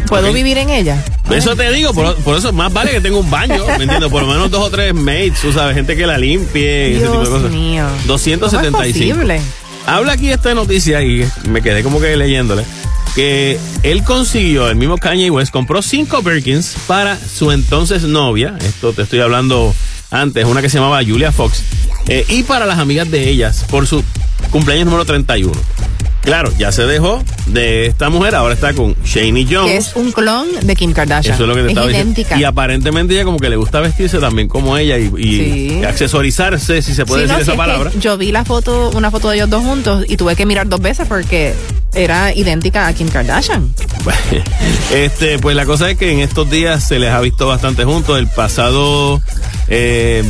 ¿Puedo vivir en ella? Eso te digo, por, por eso más vale que tenga un baño, ¿me entiendes? Por lo menos dos o tres mates, tú sabes, gente que la limpie, ese tipo de Dios cosas. mío. 275. ¿Cómo es? Habla aquí esta noticia y me quedé como que leyéndole que él consiguió, el mismo Kanye West, compró cinco Birkins para su entonces novia, esto te estoy hablando antes, una que se llamaba Julia Fox, eh, y para las amigas de ellas por su cumpleaños número 31. Claro, ya se dejó de esta mujer, ahora está con Shani Jones. Que es un clon de Kim Kardashian. Eso es lo que te estaba idéntica. diciendo. Y aparentemente ella como que le gusta vestirse también como ella y, y Sí. accesorizarse, si se puede Sí, decir no, esa si es que palabra. Yo vi la foto, una foto de ellos dos juntos y tuve que mirar dos veces porque era idéntica a Kim Kardashian. Este, pues la cosa es que en estos días se les ha visto bastante juntos. El pasado eh,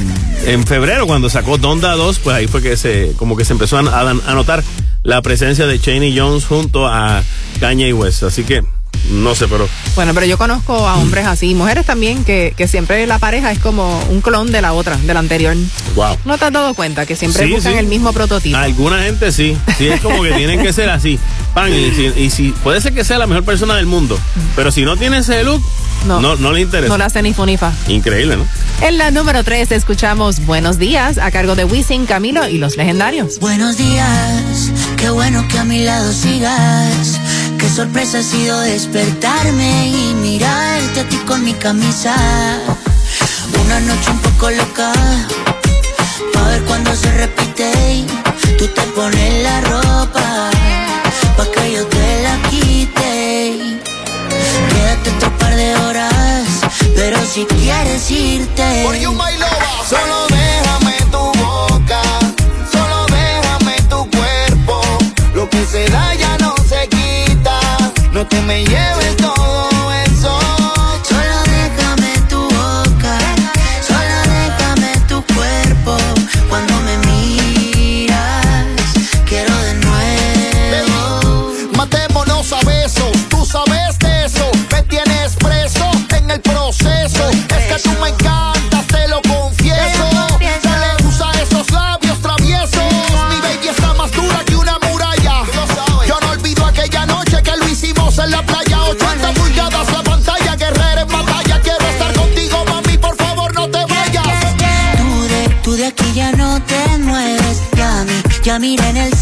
en febrero, cuando sacó Donda 2, pues ahí fue que se, como que se empezó a, a- a notar la presencia de Cheney Jones junto a Kanye West. Así que no sé, pero Bueno, pero yo conozco a hombres así, mujeres también, que, que siempre la pareja es como un clon de la otra, de la anterior. wow. ¿No te has dado cuenta que siempre Sí, buscan sí. el mismo prototipo? Alguna gente sí. Sí, es como que tienen que ser así. Pan, y si, y si puede ser que sea la mejor persona del mundo, pero si no tiene ese look, no, no, le interesa. No le hace ni funifa. Increíble, ¿no? En la número 3 escuchamos Buenos Días a cargo de Wisin, Camilo y los legendarios. Buenos días, qué bueno que a mi lado sigas. Qué sorpresa ha sido despertarme y mirarte a ti con mi camisa. Una noche un poco loca, pa' ver cuando se repite. y Tú te pones la ropa, pero si quieres irte. Solo déjame tu boca, solo déjame tu cuerpo. Lo que se da ya no se quita. No te me lleves todo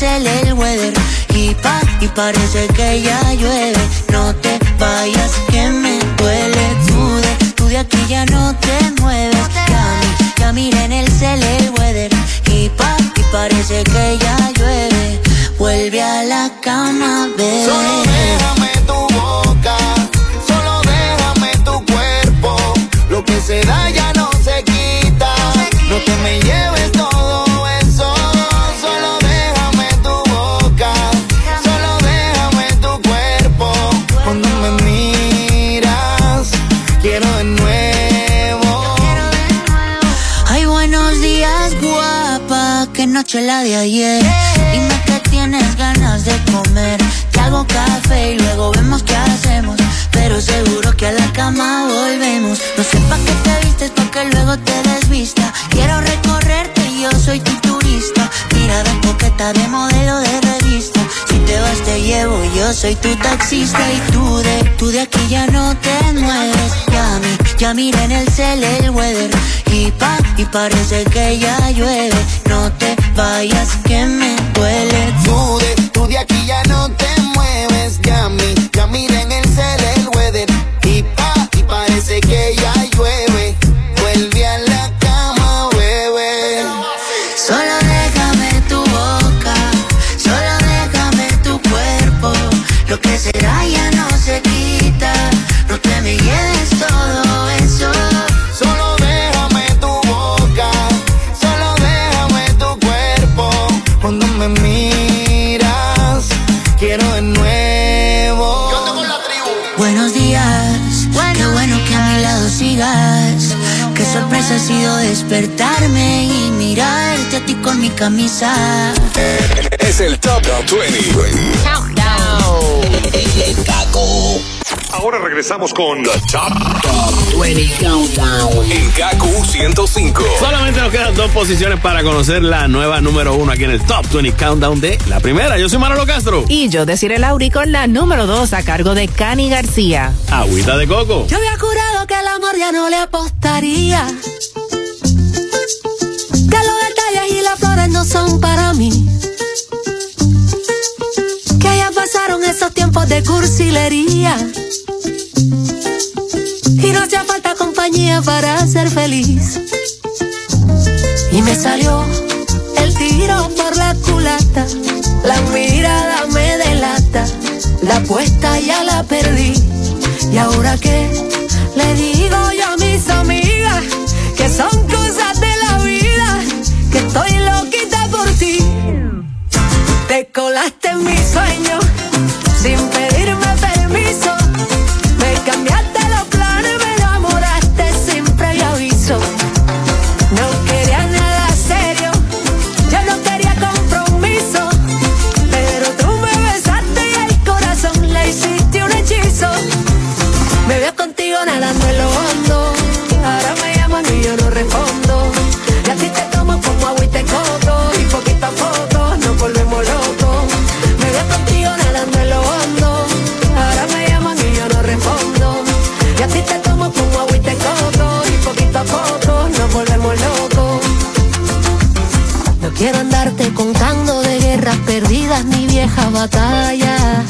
en el weather. Y pa, y parece que ya llueve. No te vayas, que me duele. Tú de, tú de aquí ya no te mueves. Ya, ya en el cel el weather. Y pa, y parece que ya llueve. Vuelve a la cama, bebé. Solo déjame tu boca, solo déjame tu cuerpo. Lo que se da ya no se quita. No te me lleves noche la de ayer. Dime que tienes ganas de comer. Te hago café y luego vemos qué hacemos. Pero seguro que a la cama volvemos. No sé pa' qué te vistes, pa' que luego te desvista. Quiero recorrerte y yo soy tu turista. Mira, ven coqueta de modelo de revista. Si te vas, te llevo, yo soy tu taxista. Y tú de, tú de aquí ya no te mueves. Ya, mi, ya mira en el cel el weather. Y pa, y parece que ya llueve. No te vayas, que me duele. Tú de, aquí ya no te mueves, ya mi, ya mira en el cel el despertarme y mirarte a ti con mi camisa. Es el Top 20. Ahora regresamos con The Top, 20 Countdown en KQ 105. Solamente nos quedan dos posiciones para conocer la nueva número uno aquí en el Top 20 Countdown de la primera. Yo soy Manolo Castro. Y yo deciré Lauri con la número 2 a cargo de Cani García. Agüita de coco. Yo había jurado que el amor ya no le apostaría. No son para mí. Que ya pasaron esos tiempos de cursilería. Y no hacía falta compañía para ser feliz. Y me salió el tiro por la culata. La mirada me delata. La apuesta ya la perdí. ¿Y ahora qué? Le digo yo a mis amigas que son colaste en mi sueño batallas.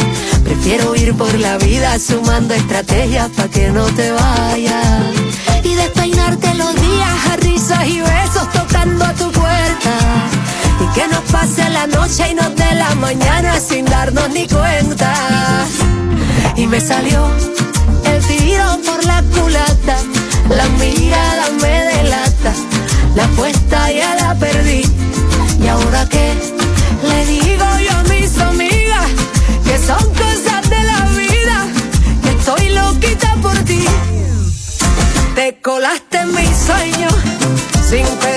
Prefiero ir por la vida sumando estrategias para que no te vayas. Y despeinarte los días a risas y besos tocando a tu puerta. Y que nos pase la noche y nos dé la mañana sin darnos ni cuenta. Y me salió el tiro por la culata. La mirada me delata. La apuesta ya la perdí. ¿Y ahora qué? Le digo yo a que son cosas de la vida, que estoy loquita por ti. Te colaste en mis sueños sin pedirme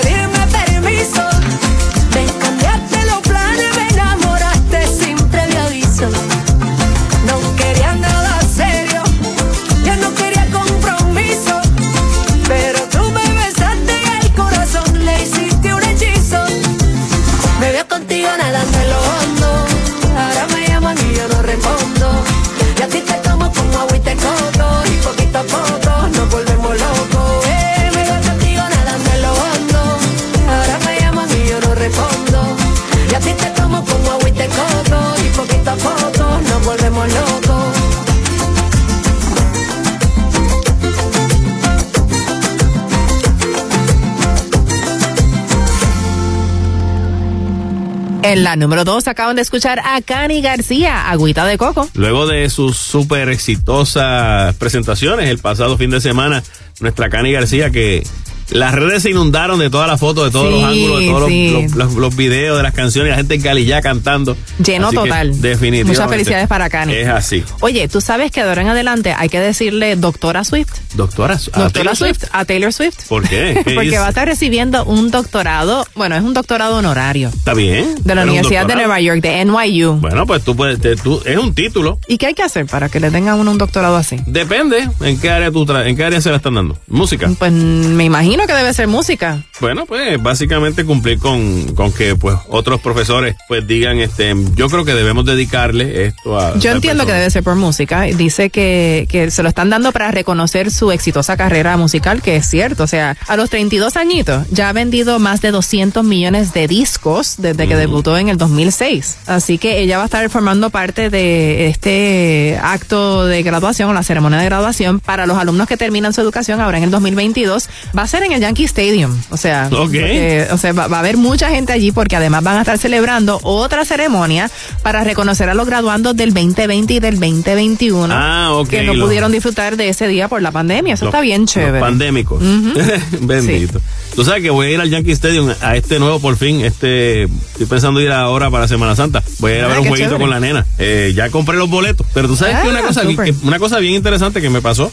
En la número 2 acaban de escuchar a Cani García, Agüita de Coco. Luego de sus súper exitosas presentaciones el pasado fin de semana, nuestra Cani García que las redes se inundaron de todas las fotos, de todos Sí, los ángulos, de todos los- sí. los, los- los videos de las canciones, la gente en Cali ya cantando. Lleno Así total. definitivamente. Muchas felicidades para Cani. Es así. Oye, tú sabes que de ahora en adelante hay que decirle doctora Swift. Doctora, ¿a Doctora Taylor Swift, a Taylor Swift. ¿Por qué? ¿Qué Porque va a estar recibiendo un doctorado, bueno, es un doctorado honorario Está bien. de la Universidad de. Nueva York, de NYU. Bueno, pues tú puedes, te- tú, es un título. ¿Y qué hay que hacer para que le tengan uno un doctorado así? Depende en qué área tú tra- en qué área se la están dando. Música. Pues me imagino que debe ser música. Bueno, pues básicamente cumplir con, con que pues otros profesores pues digan este yo creo que debemos dedicarle esto a Yo entiendo que debe ser por música. Dice que, que se lo están dando para reconocer su exitosa carrera musical, que es cierto. O sea, a los 32 añitos ya ha vendido más de 200 millones de discos desde que debutó en el 2006. Así que ella va a estar formando parte de este acto de graduación o la ceremonia de graduación para los alumnos que terminan su educación ahora en el 2022. Va a ser en el Yankee Stadium. O sea, porque, o sea va, va a haber mucha gente allí porque además van a estar celebrando otra ceremonia para reconocer a los graduandos del 2020 y del 2021 Ah, que no los- pudieron disfrutar de ese día por la pandemia. Eso Los- está bien chévere. Los pandémicos. Bendito. Tú sabes que voy a ir al Yankee Stadium a este nuevo por fin. Este, estoy pensando ir ahora para Semana Santa. Voy a ir a Ah, ver un jueguito chévere. con la nena. Eh, ya compré los boletos. Pero tú sabes Ah, que una cosa, bien, súper. que- una cosa bien interesante que me pasó,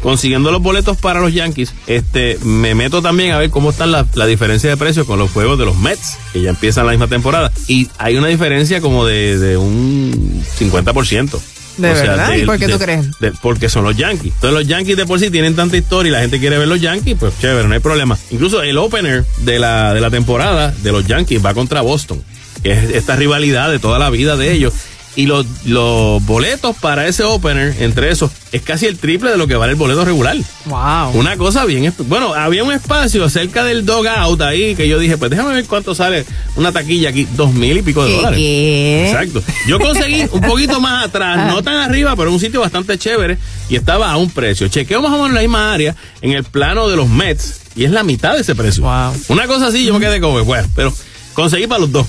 consiguiendo los boletos para los Yankees, este, me meto también a ver cómo está la, la diferencia de precio con los juegos de los Mets, que ya empiezan la misma temporada. Y hay una diferencia como de, de un 50%. ¿De verdad? ¿Y por qué tú crees? porque son los Yankees. Entonces los Yankees de por sí tienen tanta historia y la gente quiere ver los Yankees, pues chévere, no hay problema. Incluso el opener de la, de la temporada de los Yankees va contra Boston, que es esta rivalidad de toda la vida de ellos. Y los, los boletos para ese opener, entre esos, es casi el triple de lo que vale el boleto regular. Wow. Una cosa bien. Bueno, había un espacio cerca del dogout ahí que yo dije, pues déjame ver cuánto sale una taquilla aquí. Dos mil y pico de ¿Qué? dólares. Exacto. Yo conseguí un poquito más atrás, no tan arriba, pero un sitio bastante chévere y estaba a un precio. Chequeo más o menos en la misma área, en el plano de los Mets, y es la mitad de ese precio. Una cosa así, yo me quedé como, bueno, pero conseguí para los dos.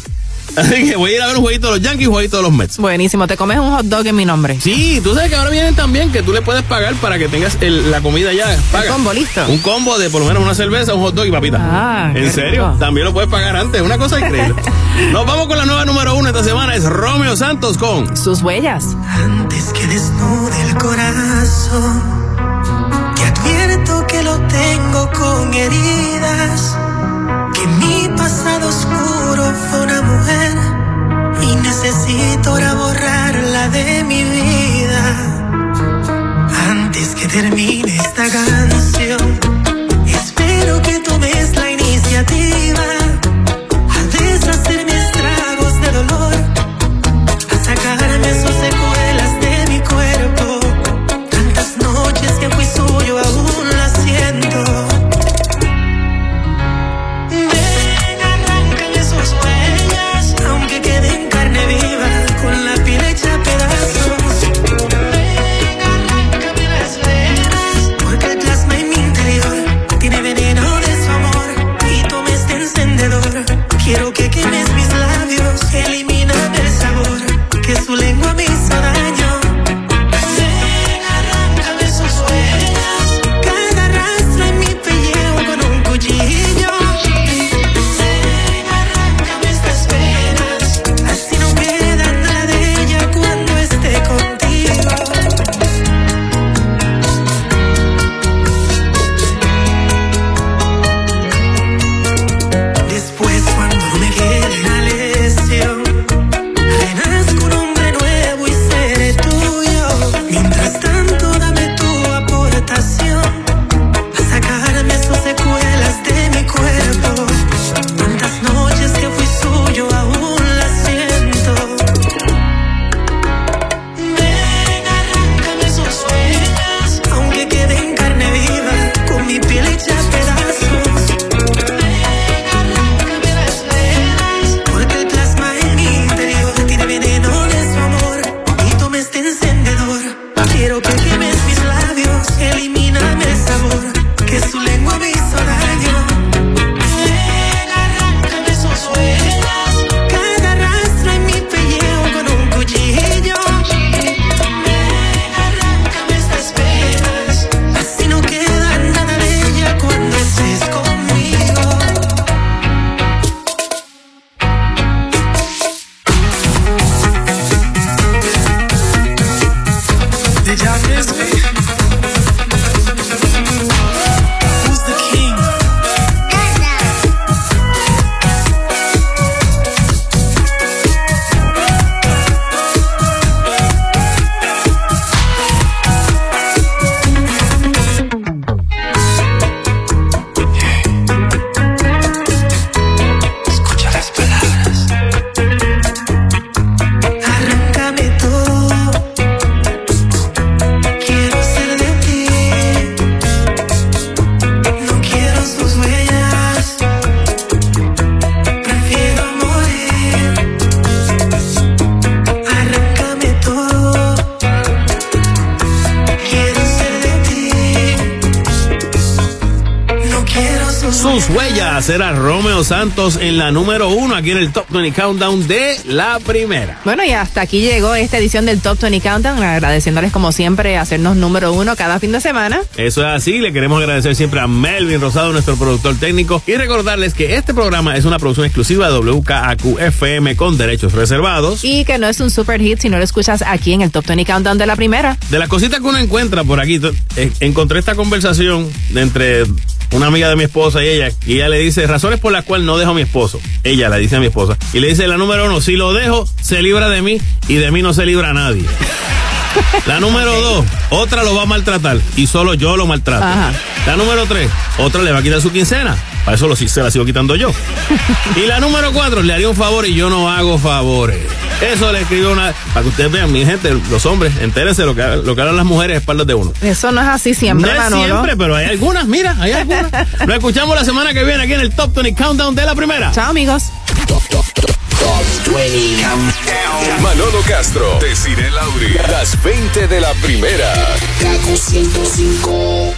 Así que voy a ir a ver un jueguito de los Yankees y un jueguito de los Mets. Buenísimo. Te comes un hot dog en mi nombre. Sí, tú sabes que ahora vienen también que tú le puedes pagar para que tengas el- la comida ya. Paga. combo listo. Un combo de por lo menos una cerveza, un hot dog y papita. Ah, ¿En serio? rico. También lo puedes pagar antes. Una cosa increíble. Nos vamos con la nueva número uno esta semana. Es Romeo Santos con Sus huellas. Antes que desnude el corazón, que lo tengo con heridas, que mi pasado oscuro fue una mujer y necesito ahora borrarla de mi vida. Antes que termine esta canción, espero que tomes la iniciativa. En la número uno aquí en el Top 20 Countdown de la primera. Bueno, y hasta aquí llegó esta edición del Top 20 Countdown, agradeciéndoles como siempre hacernos número uno cada fin de semana. Eso es así, le queremos agradecer siempre a Melvin Rosado, nuestro productor técnico, y recordarles que este programa es una producción exclusiva de WKAQ FM con derechos reservados. Y que no es un super hit si no lo escuchas aquí en el Top 20 Countdown de la primera. De las cositas que uno encuentra por aquí, eh, encontré esta conversación de entre una amiga de mi esposa y ella, y ella le dice razones por las cuales no dejo a mi esposo. Ella le dice a mi esposa. Y le dice la número uno, si lo dejo, se libra de mí y de mí no se libra nadie. La número dos, otra lo va a maltratar y solo yo lo maltrato. La número tres, otra le va a quitar su quincena. Para eso lo, se la sigo quitando yo. y la número cuatro, le haría un favor y yo no hago favores. Eso le escribió una. Para que ustedes vean, mi gente, los hombres, entérense lo que, lo que harán las mujeres a espaldas de uno. Eso no es así siempre, No es siempre, pero hay algunas, mira, hay algunas. Lo escuchamos la semana que viene aquí en el Top 20 Countdown de la primera. Chao, amigos. Top 20 Countdown. Manolo Castro, Desiree Lauri, las 20 de la primera. Kaku 105.